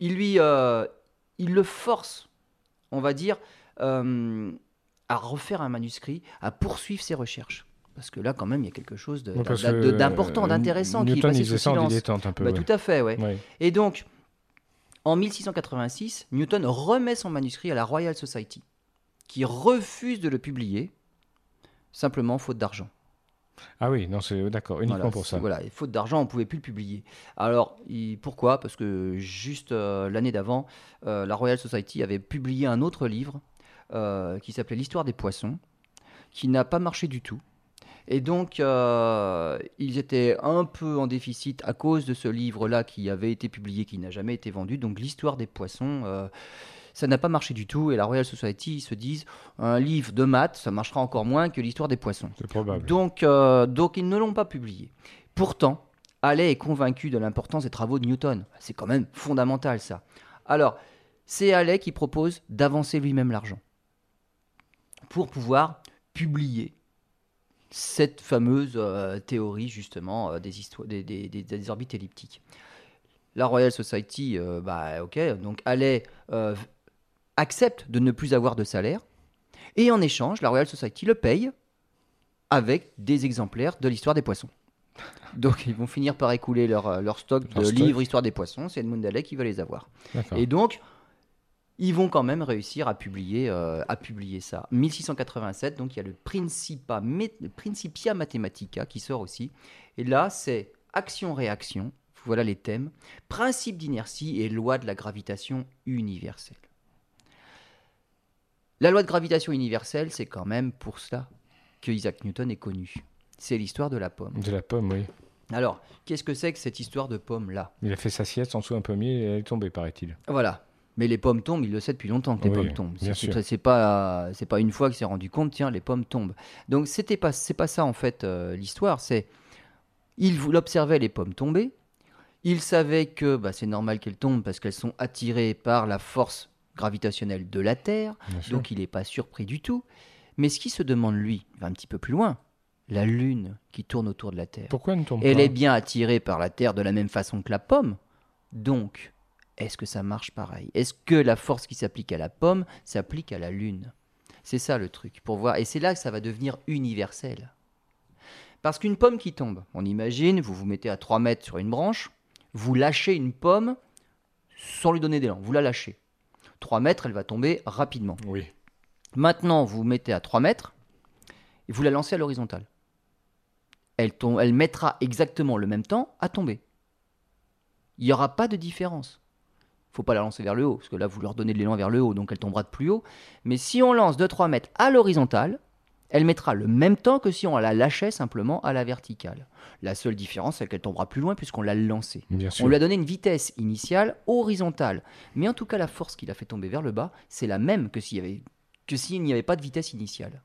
il lui, euh, il le force, on va dire, euh, à refaire un manuscrit, à poursuivre ses recherches. Parce que là, quand même, il y a quelque chose Ouais, d'important, euh, d'intéressant qui est Newton, passé il sous silence. un peu. Bah, ouais. Tout à fait, ouais. Et donc, en 1686, Newton remet son manuscrit à la Royal Society, qui refuse de le publier, simplement faute d'argent. Ah oui, non, c'est d'accord, uniquement Voilà, pour ça. Voilà, et faute d'argent, on ne pouvait plus le publier. Alors, il- pourquoi? Parce que juste euh, l'année d'avant, euh, la Royal Society avait publié un autre livre euh, qui s'appelait L'histoire des poissons, qui n'a pas marché du tout. Et donc, euh, ils étaient un peu en déficit à cause de ce livre-là qui avait été publié, qui n'a jamais été vendu. Donc, l'histoire des poissons, euh, ça n'a pas marché du tout. Et la Royal Society, ils se disent, un livre de maths, ça marchera encore moins que l'histoire des poissons. C'est probable. Donc, euh, donc ils ne l'ont pas publié. Pourtant, Halley est convaincu de l'importance des travaux de Newton. C'est quand même fondamental ça. Alors, c'est Halley qui propose d'avancer lui-même l'argent pour pouvoir publier cette fameuse euh, théorie justement euh, des, histoires, des, des- des- des orbites elliptiques. La Royal Society, euh, bah ok, donc euh, accepte de ne plus avoir de salaire et en échange, la Royal Society le paye avec des exemplaires de l'histoire des poissons. [LAUGHS] Donc ils vont finir par écouler leur, leur stock Leur de stock. livres Histoire des poissons, c'est Edmund Halley qui va les avoir. Et donc, ils vont quand même réussir à publier, euh, à publier ça. 1687, donc il y a le Principia, Mathematica qui sort aussi. Et là, c'est action-réaction, voilà les thèmes, principe d'inertie et loi de la gravitation universelle. La loi de gravitation universelle, c'est quand même pour cela que Isaac Newton est connu. C'est l'histoire de la pomme. De la pomme, oui. Alors, qu'est-ce que c'est que cette histoire de pomme-là? Il a fait sa sieste en dessous un pommier et elle est tombée, paraît-il. Voilà. Mais les pommes tombent, il le sait depuis longtemps que les Oui, pommes tombent. C'est- pas, c'est pas une fois qu'il s'est rendu compte, tiens, les pommes tombent. Donc c'était pas, c'est pas ça en fait euh, l'histoire. C'est, il observait les pommes tomber. Il savait que bah, c'est normal qu'elles tombent parce qu'elles sont attirées par la force gravitationnelle de la Terre. Bien sûr. Donc il n'est pas surpris du tout. Mais ce qui se demande lui, il va un petit peu plus loin, la Lune qui tourne autour de la Terre. Pourquoi elle ne tombe Elle pas? est bien attirée par la Terre de la même façon que la pomme. Donc, est-ce que ça marche pareil? Est-ce que la force qui s'applique à la pomme s'applique à la Lune? C'est ça le truc, pour voir. Et c'est là que ça va devenir universel. Parce qu'une pomme qui tombe, on imagine, vous vous mettez à 3 mètres sur une branche, vous lâchez une pomme sans lui donner d'élan, vous la lâchez. 3 mètres, elle va tomber rapidement. Oui. Maintenant, vous vous mettez à 3 mètres et vous la lancez à l'horizontale. Elle, mettra exactement le même temps à tomber. Il n'y aura pas de différence. Il faut pas la lancer vers le haut, parce que là, vous leur donnez de l'élan vers le haut, donc elle tombera de plus haut. Mais si on lance de 3 mètres à l'horizontale, elle mettra le même temps que si on la lâchait simplement à la verticale. La seule différence, c'est qu'elle tombera plus loin puisqu'on l'a lancée. On lui a donné une vitesse initiale horizontale. Mais en tout cas, la force qui l'a fait tomber vers le bas, c'est la même que s'il avait que s'il n'y avait pas de vitesse initiale.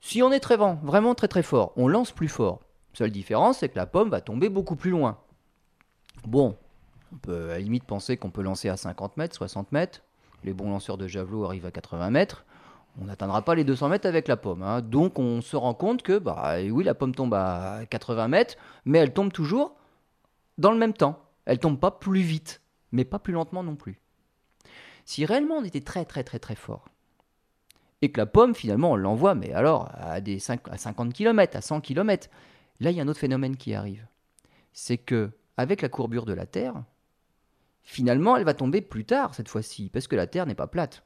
Si on est très vent, vraiment très très fort, on lance plus fort. Seule différence, c'est que la pomme va tomber beaucoup plus loin. Bon, on peut à la limite penser qu'on peut lancer à 50 mètres, 60 mètres. Les bons lanceurs de javelot arrivent à 80 mètres. On n'atteindra pas les 200 mètres avec la pomme. hein. Donc on se rend compte que, bah oui, la pomme tombe à 80 mètres, mais elle tombe toujours dans le même temps. Elle tombe pas plus vite, mais pas plus lentement non plus. Si réellement on était très très très très fort, et que la pomme, finalement, on l'envoie, mais alors à, des 5 à 50 km, à 100 km. Là, il y a un autre phénomène qui arrive. C'est que, avec la courbure de la Terre, finalement, elle va tomber plus tard cette fois-ci, parce que la Terre n'est pas plate.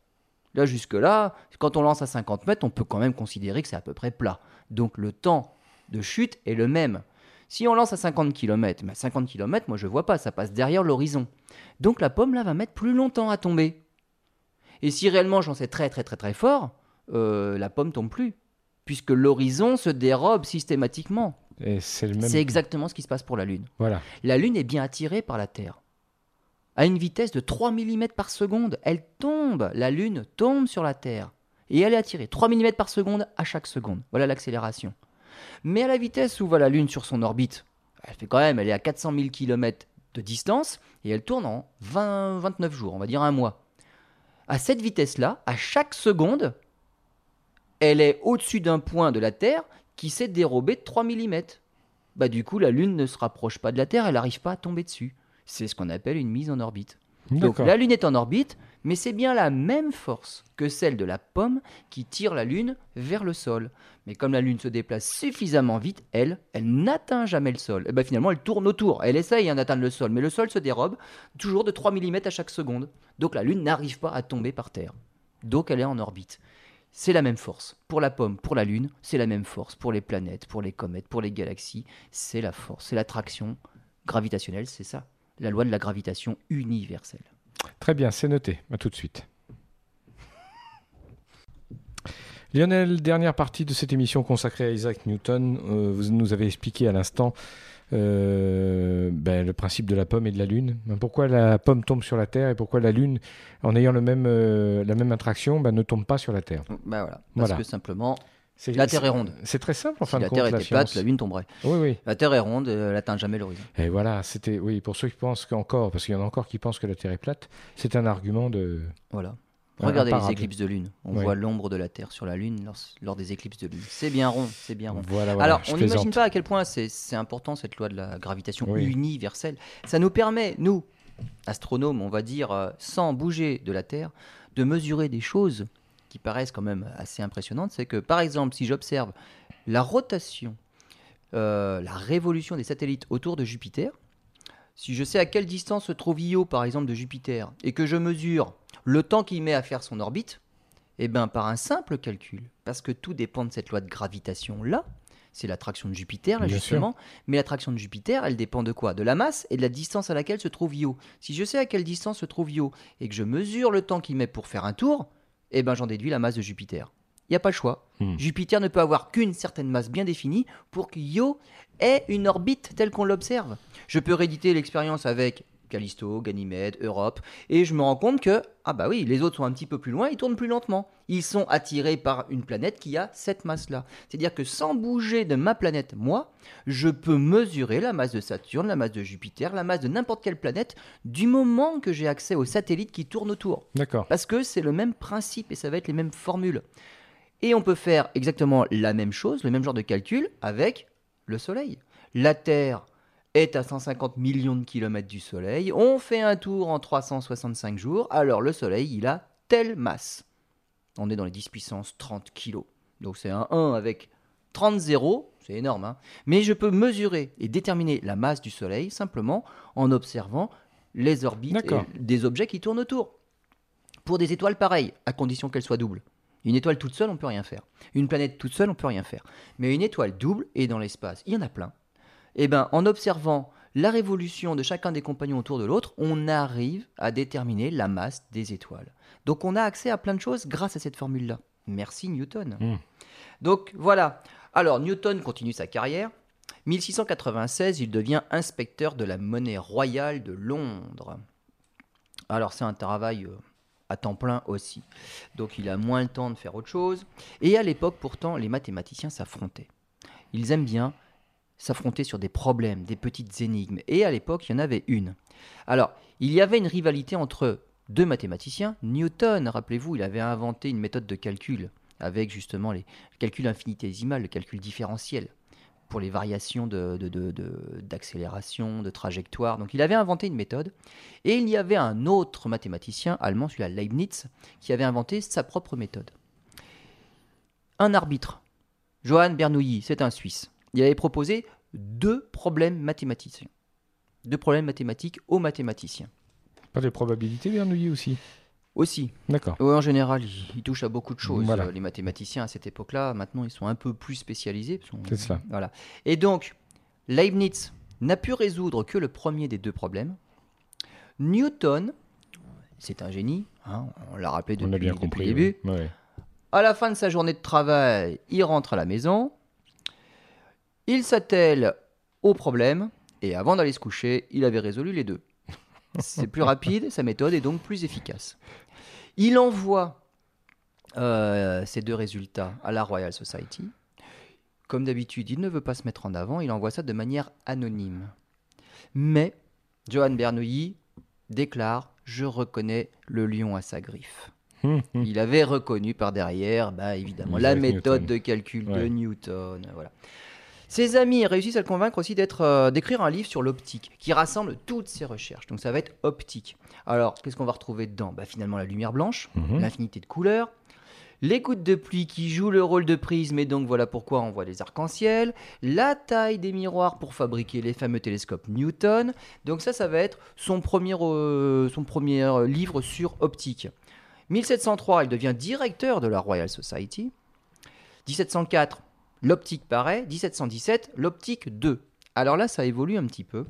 Là, jusque-là, quand on lance à 50 mètres, on peut quand même considérer que c'est à peu près plat. Donc le temps de chute est le même. Si on lance à 50 km, mais à 50 km, moi je vois pas, ça passe derrière l'horizon. Donc la pomme là va mettre plus longtemps à tomber. Et si réellement j'en sais très très très très fort, euh, la pomme tombe plus, puisque l'horizon se dérobe systématiquement. c'est le même. C'est exactement ce qui se passe pour la Lune. Voilà. La Lune est bien attirée par la Terre. À une vitesse de 3 mm par seconde, elle tombe, la Lune tombe sur la Terre. Et elle est attirée 3 mm par seconde à chaque seconde. Voilà l'accélération. Mais à la vitesse où va la Lune sur son orbite, elle fait quand même, elle est à 400 000 km de distance et elle tourne en 20, 29 jours, on va dire un mois. À cette vitesse-là, à chaque seconde, elle est au-dessus d'un point de la Terre qui s'est dérobé de 3 mm. Bah du coup, la Lune ne se rapproche pas de la Terre, elle n'arrive pas à tomber dessus. C'est ce qu'on appelle une mise en orbite. Donc la Lune est en orbite, mais c'est bien la même force que celle de la pomme qui tire la Lune vers le sol. Mais comme la Lune se déplace suffisamment vite, elle, elle n'atteint jamais le sol. Et ben finalement, elle tourne autour. Elle essaye hein, d'atteindre le sol, mais le sol se dérobe toujours de 3 mm à chaque seconde. Donc la Lune n'arrive pas à tomber par terre. Donc elle est en orbite. C'est la même force. Pour la pomme, pour la Lune, c'est la même force. Pour les planètes, pour les comètes, pour les galaxies, c'est la force. C'est l'attraction gravitationnelle, c'est ça. La loi de la gravitation universelle. Très bien, c'est noté. À tout de suite. Lionel, dernière partie de cette émission consacrée à Isaac Newton. Euh, vous nous avez expliqué à l'instant euh, ben, le principe de la pomme et de la lune. Ben, pourquoi la pomme tombe sur la Terre et pourquoi la lune, en ayant le même, euh, la même attraction, ben, ne tombe pas sur la Terre? Ben voilà, Parce que simplement, la Terre est ronde. C'est très simple en fin de compte. La Terre était plate, la Lune tomberait. Oui, oui. La Terre est ronde, elle n'atteint jamais l'horizon. Et voilà, c'était oui pour ceux qui pensent qu'encore, parce qu'il y en a encore qui pensent que la Terre est plate, c'est un argument de. Voilà. Regardez les éclipses de lune. On voit l'ombre de la Terre sur la Lune lors, des éclipses de lune. C'est bien rond, c'est bien rond. Voilà, Alors, on n'imagine pas à quel point c'est important cette loi de la gravitation universelle. Ça nous permet, nous, astronomes, on va dire, euh, sans bouger de la Terre, de mesurer des choses qui paraissent quand même assez impressionnantes. C'est que, par exemple, si j'observe la rotation, euh, la révolution des satellites autour de Jupiter, si je sais à quelle distance se trouve Io, par exemple, de Jupiter, et que je mesure le temps qu'il met à faire son orbite, eh bien, par un simple calcul, parce que tout dépend de cette loi de gravitation-là, c'est l'attraction de Jupiter, là, justement. Mais l'attraction de Jupiter, elle dépend de quoi? De la masse et de la distance à laquelle se trouve Io. Si je sais à quelle distance se trouve Io et que je mesure le temps qu'il met pour faire un tour, eh ben j'en déduis la masse de Jupiter. Il n'y a pas le choix. Hmm. Jupiter ne peut avoir qu'une certaine masse bien définie pour que Io ait une orbite telle qu'on l'observe. Je peux rééditer l'expérience avec Callisto, Ganymède, Europe, et je me rends compte que, ah bah oui, les autres sont un petit peu plus loin, ils tournent plus lentement. Ils sont attirés par une planète qui a cette masse-là. C'est-à-dire que sans bouger de ma planète, moi, je peux mesurer la masse de Saturne, la masse de Jupiter, la masse de n'importe quelle planète, du moment que j'ai accès aux satellites qui tournent autour. D'accord. Parce que c'est le même principe et ça va être les mêmes formules. Et on peut faire exactement la même chose, le même genre de calcul avec le Soleil. La Terre est à 150 millions de kilomètres du Soleil. On fait un tour en 365 jours. Alors le Soleil, il a telle masse. On est dans les 10 puissance 30 kilos. Donc c'est un 1 avec 30 zéros, c'est énorme. Hein. Mais je peux mesurer et déterminer la masse du Soleil simplement en observant les orbites des objets qui tournent autour. Pour des étoiles pareilles, à condition qu'elles soient doubles. Une étoile toute seule, on ne peut rien faire. Une planète toute seule, on ne peut rien faire. Mais une étoile double et dans l'espace, il y en a plein eh ben, en observant la révolution de chacun des compagnons autour de l'autre, on arrive à déterminer la masse des étoiles. Donc on a accès à plein de choses grâce à cette formule-là. Merci Newton. Hmm. Donc voilà. Alors Newton continue sa carrière. 1696, il devient inspecteur de la monnaie royale de Londres. Alors c'est un travail euh, à temps plein aussi. Donc il a moins le temps de faire autre chose. Et à l'époque pourtant, les mathématiciens s'affrontaient. Ils aiment bien s'affronter sur des problèmes, des petites énigmes. Et à l'époque, il y en avait une. Alors, il y avait une rivalité entre deux mathématiciens. Newton, rappelez-vous, il avait inventé une méthode de calcul avec justement les, le calcul infinitésimal, le calcul différentiel pour les variations d'accélération, de, de, trajectoire. Donc il avait inventé une méthode. Et il y avait un autre mathématicien allemand, celui-là Leibniz, qui avait inventé sa propre méthode. un arbitre, Johann Bernoulli, c'est un Suisse. Il avait proposé deux problèmes mathématiciens. Deux problèmes mathématiques aux mathématiciens. Pas des probabilités, Bernoulli aussi Aussi. D'accord. En général, ils, ils touchent à beaucoup de choses. Voilà. euh, les mathématiciens à cette époque-là, maintenant, ils sont un peu plus spécialisés. C'est cela. Voilà. Et donc, Leibniz n'a pu résoudre que le premier des deux problèmes. Newton, c'est un génie, hein, on l'a rappelé depuis, On a bien compris. le début. oui. Ouais. À la fin de sa journée de travail, il rentre à la maison, il s'attelle au problème, et avant d'aller se coucher, il avait résolu les deux. C'est plus rapide, sa méthode est donc plus efficace. Il envoie euh, ces deux résultats à la Royal Society. Comme d'habitude, il ne veut pas se mettre en avant, il envoie ça de manière anonyme. Mais Johann Bernoulli déclare Je reconnais le lion à sa griffe. Hum, hum. Il avait reconnu par derrière, bah, évidemment, la méthode Newton. de calcul de. Newton. Voilà. Ses amis réussissent à le convaincre aussi d'être, euh, d'écrire un livre sur l'optique qui rassemble toutes ses recherches. Donc ça va être optique. Alors, qu'est-ce qu'on va retrouver dedans? Bah, Finalement, la lumière blanche, Mhm. l'infinité de couleurs, les gouttes de pluie qui jouent le rôle de prisme, et donc voilà pourquoi on voit les arcs-en-ciel, la taille des miroirs pour fabriquer les fameux télescopes Newton. Donc ça, ça va être son premier, euh, son premier euh, livre sur optique. 1703, il devient directeur de la Royal Society. 1704, l'optique paraît. 1717, l'optique 2. Alors là, ça évolue un petit peu.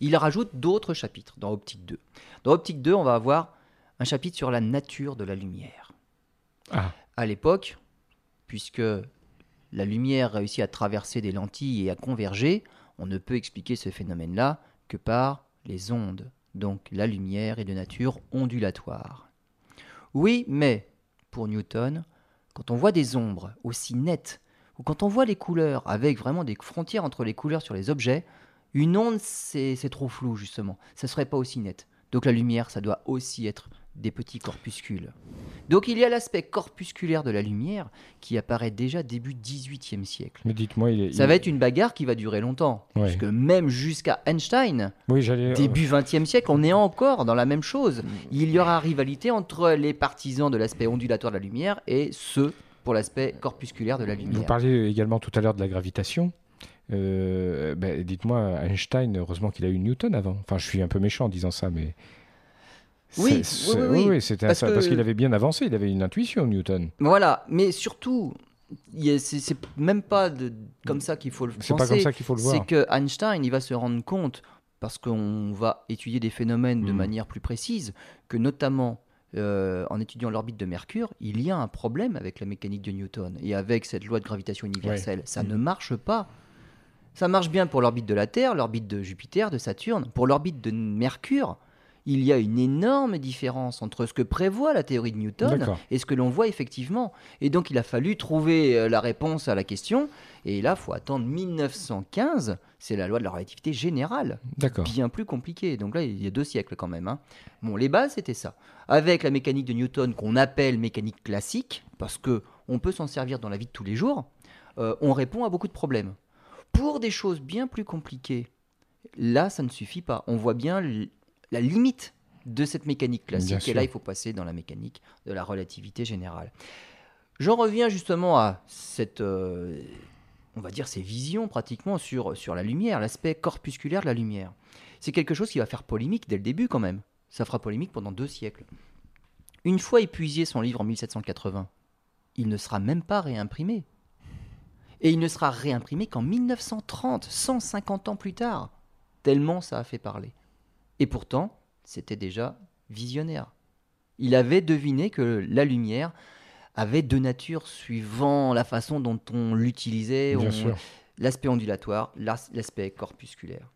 Il rajoute d'autres chapitres dans Optique 2. Dans Optique 2, on va avoir un chapitre sur la nature de la lumière. Ah, À l'époque, puisque la lumière réussit à traverser des lentilles et à converger, on ne peut expliquer ce phénomène-là que par les ondes. Donc la lumière est de nature ondulatoire. Oui, mais pour Newton, quand on voit des ombres aussi nettes, quand on voit les couleurs avec vraiment des frontières entre les couleurs sur les objets, une onde, c'est trop flou justement. Ça ne serait pas aussi net. Donc la lumière, ça doit aussi être des petits corpuscules. Donc il y a l'aspect corpusculaire de la lumière qui apparaît déjà début 18e siècle. mais dites-moi, il est. Ça il- va être une bagarre qui va durer longtemps. Ouais. Puisque même jusqu'à Einstein, Oui, j'allais. début 20e siècle, on est encore dans la même chose. Il y aura rivalité entre les partisans de l'aspect ondulatoire de la lumière et ceux pour l'aspect corpusculaire de la Vous lumière. parliez également tout à l'heure de la gravitation. Euh, ben, dites-moi, Einstein, heureusement qu'il a eu Newton avant. Enfin, je suis un peu méchant en disant ça, mais. Oui, C'est- oui, c'est- oui, oui. c'était Parce qu'il avait bien avancé, il avait une intuition, Newton. Voilà, mais surtout, c'est même pas de, comme ça qu'il faut le penser. C'est pas comme ça qu'il faut le voir. C'est que Einstein, il va se rendre compte, parce qu'on va étudier des phénomènes de Mhm. manière plus précise, que notamment euh, en étudiant l'orbite de Mercure, il y a un problème avec la mécanique de Newton et avec cette loi de gravitation universelle. Ça Mhm. ne marche pas. Ça marche bien pour l'orbite de la Terre, l'orbite de Jupiter, de Saturne. Pour l'orbite de Mercure, il y a une énorme différence entre ce que prévoit la théorie de Newton et ce que l'on voit effectivement. Et donc il a fallu trouver euh, la réponse à la question. Et là, faut attendre 1915. C'est la loi de la relativité générale, D'accord. bien plus compliquée. Donc là, il y a deux siècles quand même. hein. Bon, les bases c'était ça. Avec la mécanique de Newton qu'on appelle mécanique classique, parce que on peut s'en servir dans la vie de tous les jours. euh, on répond à beaucoup de problèmes. Pour des choses bien plus compliquées, là, ça ne suffit pas. On voit bien la limite de cette mécanique classique. Et là, il faut passer dans la mécanique de la relativité générale. J'en reviens justement à cette, euh, on va dire, ces visions pratiquement sur, sur la lumière, l'aspect corpusculaire de la lumière. C'est quelque chose qui va faire polémique dès le début quand même. Ça fera polémique pendant deux siècles. Une fois épuisé son livre en 1780, il ne sera même pas réimprimé. Et il ne sera réimprimé qu'en 1930, 150 ans plus tard. Tellement ça a fait parler. Et pourtant, c'était déjà visionnaire. Il avait deviné que la lumière avait deux natures suivant la façon dont on l'utilisait, on- l'aspect ondulatoire, l'as- l'aspect corpusculaire.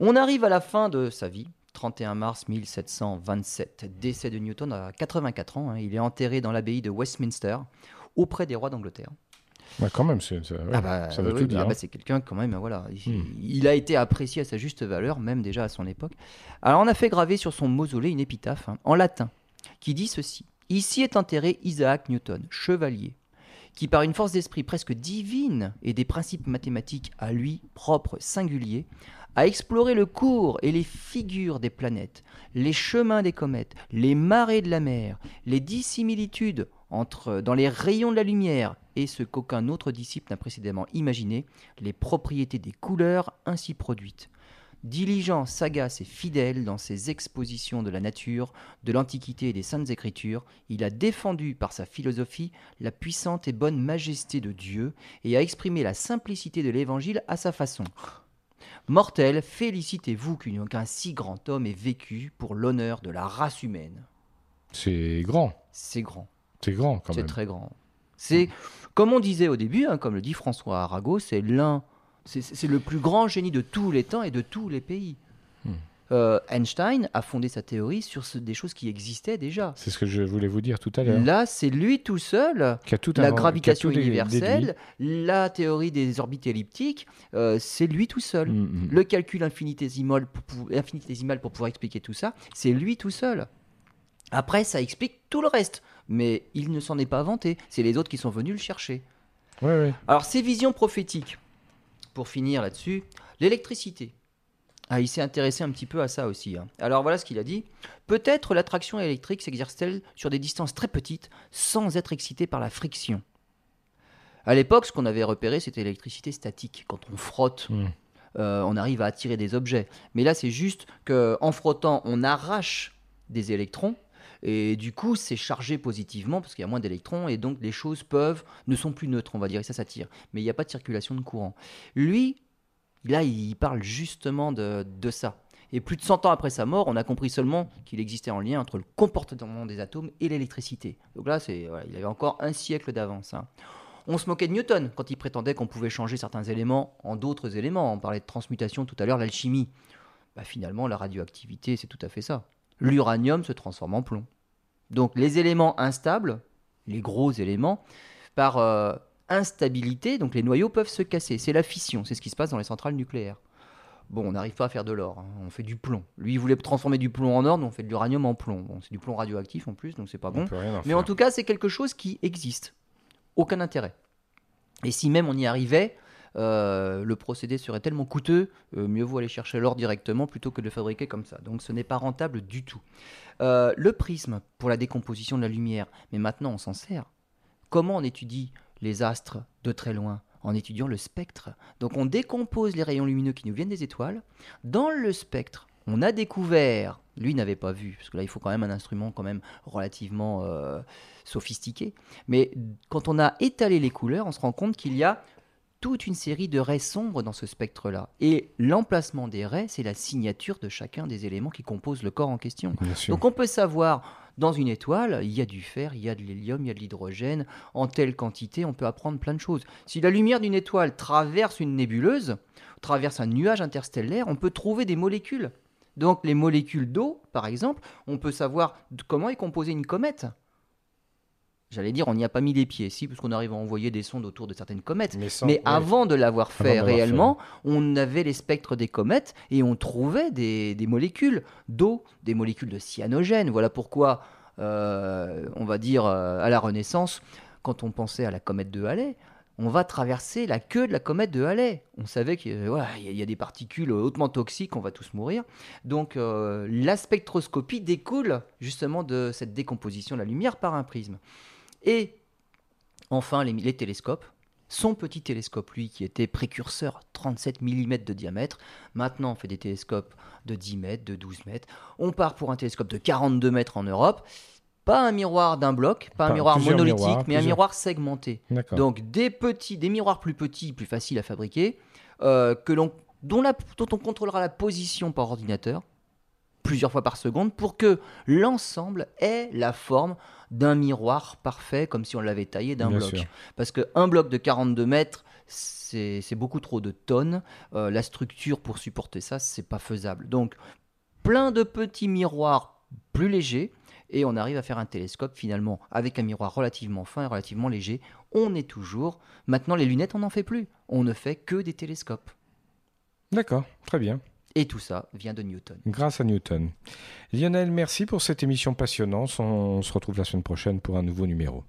On arrive à la fin de sa vie, 31 mars 1727, décès de Newton à 84 ans. hein. Il est enterré dans l'abbaye de Westminster, auprès des rois d'Angleterre. Ouais, quand même, c'est- Ah bah, ça veut oui, tout bah, dire. bah, c'est quelqu'un quand même, voilà. Il, Hmm. il a été apprécié à sa juste valeur, même déjà à son époque. Alors on a fait graver sur son mausolée une épitaphe hein, en latin qui dit ceci Ici est enterré Isaac Newton, chevalier, qui par une force d'esprit presque divine et des principes mathématiques à lui propres, singuliers, a exploré le cours et les figures des planètes, les chemins des comètes, les marées de la mer, les dissimilitudes entre dans les rayons de la lumière et ce qu'aucun autre disciple n'a précédemment imaginé, les propriétés des couleurs ainsi produites. Diligent, sagace et fidèle dans ses expositions de la nature, de l'Antiquité et des Saintes Écritures, il a défendu par sa philosophie la puissante et bonne majesté de Dieu et a exprimé la simplicité de l'Évangile à sa façon. Mortel, félicitez-vous qu'un si grand homme ait vécu pour l'honneur de la race humaine. C'est grand. C'est grand. C'est grand quand C'est même. très grand. C'est, comme on disait au début, hein, comme le dit François Arago, c'est l'un, c'est- c'est le plus grand génie de tous les temps et de tous les pays. Euh, Einstein a fondé sa théorie sur ce- des choses qui existaient déjà. C'est ce que je voulais vous dire tout à l'heure. Là, c'est lui tout seul. Qui a tout La invent- gravitation qui a tout dé- universelle, la théorie des orbites elliptiques, euh, c'est lui tout seul. déduit. Mm, mm. Le calcul infinitésimal pour, pou- infinitésimal pour pouvoir expliquer tout ça, c'est lui tout seul. Après, ça explique tout le reste, mais il ne s'en est pas vanté. C'est les autres qui sont venus le chercher. Ouais, ouais. Alors, ces visions prophétiques, pour finir là-dessus, l'électricité. Ah, il s'est intéressé un petit peu à ça aussi. hein. Alors voilà ce qu'il a dit. Peut-être l'attraction électrique s'exerce-t-elle sur des distances très petites sans être excitée par la friction. À l'époque, ce qu'on avait repéré, c'était l'électricité statique. Quand on frotte, Mm. euh, on arrive à attirer des objets. Mais là, c'est juste qu'en frottant, on arrache des électrons. Et du coup, c'est chargé positivement parce qu'il y a moins d'électrons et donc les choses peuvent ne sont plus neutres, on va dire, et ça s'attire. Mais il n'y a pas de circulation de courant. Lui, là, il parle justement de, ça. Et plus de 100 ans après sa mort, on a compris seulement qu'il existait un lien entre le comportement des atomes et l'électricité. Donc là, c'est, voilà, il avait encore un siècle d'avance. hein. On se moquait de Newton quand il prétendait qu'on pouvait changer certains éléments en d'autres éléments. On parlait de transmutation tout à l'heure, l'alchimie. Bah, finalement, la radioactivité, c'est tout à fait ça. L'uranium se transforme en plomb. Donc les éléments instables, les gros éléments, par euh, instabilité, donc les noyaux peuvent se casser. C'est la fission, c'est ce qui se passe dans les centrales nucléaires. Bon, on n'arrive pas à faire de l'or, hein, on fait du plomb. Lui, il voulait transformer du plomb en or, nous on fait de l'uranium en plomb. Bon, c'est du plomb radioactif en plus, donc c'est pas On bon. en Mais en tout cas, c'est quelque chose qui existe. Aucun intérêt. Et si même on y arrivait, euh, le procédé serait tellement coûteux, euh, mieux vaut aller chercher l'or directement plutôt que de le fabriquer comme ça. Donc ce n'est pas rentable du tout. Euh, le prisme pour la décomposition de la lumière, mais maintenant on s'en sert. Comment on étudie les astres de très loin En étudiant le spectre. Donc on décompose les rayons lumineux qui nous viennent des étoiles. Dans le spectre, on a découvert, lui n'avait pas vu, parce que là il faut quand même un instrument quand même relativement euh, sophistiqué, mais quand on a étalé les couleurs, on se rend compte qu'il y a toute une série de raies sombres dans ce spectre-là. Et l'emplacement des raies, c'est la signature de chacun des éléments qui composent le corps en question. Donc on peut savoir, dans une étoile, il y a du fer, il y a de l'hélium, il y a de l'hydrogène, en telle quantité, on peut apprendre plein de choses. Si la lumière d'une étoile traverse une nébuleuse, traverse un nuage interstellaire, on peut trouver des molécules. Donc les molécules d'eau, par exemple, on peut savoir comment est composée une comète. J'allais dire, on n'y a pas mis les pieds, si, parce qu'on arrive à envoyer des sondes autour de certaines comètes. Mais, sans- Mais ouais. avant de l'avoir fait réellement, on avait les spectres des comètes et on trouvait des, des molécules d'eau, des molécules de cyanogène. Voilà pourquoi, euh, on va dire, euh, à la Renaissance, quand on pensait à la comète de Halley, on va traverser la queue de la comète de Halley. On savait qu'il voilà, y a des particules hautement toxiques, on va tous mourir. Donc euh, la spectroscopie découle justement de cette décomposition de la lumière par un prisme. Et enfin, les, les télescopes. Son petit télescope, lui, qui était précurseur, 37 mm de diamètre. Maintenant, on fait des télescopes de 10 mètres, de 12 mètres. On part pour un télescope de 42 mètres en Europe. Pas un miroir d'un bloc, pas, Pas- un miroir monolithique, miroirs, mais un miroir segmenté. Donc des petits, des miroirs plus petits, plus faciles à fabriquer, euh, que l'on, dont, la- dont on contrôlera la position par ordinateur plusieurs fois par seconde pour que l'ensemble ait la forme d'un miroir parfait, comme si on l'avait taillé d'un bloc. sûr. Parce qu'un bloc de 42 mètres, c'est c'est beaucoup trop de tonnes. Euh, la structure pour supporter ça, c'est pas faisable. Donc, plein de petits miroirs plus légers, et on arrive à faire un télescope finalement avec un miroir relativement fin et relativement léger. On est toujours. Maintenant, les lunettes, on n'en fait plus. On ne fait que des télescopes. D'accord, très bien. Et tout ça vient de Newton. Grâce à Newton. Lionel, merci pour cette émission passionnante. On se retrouve la semaine prochaine pour un nouveau numéro.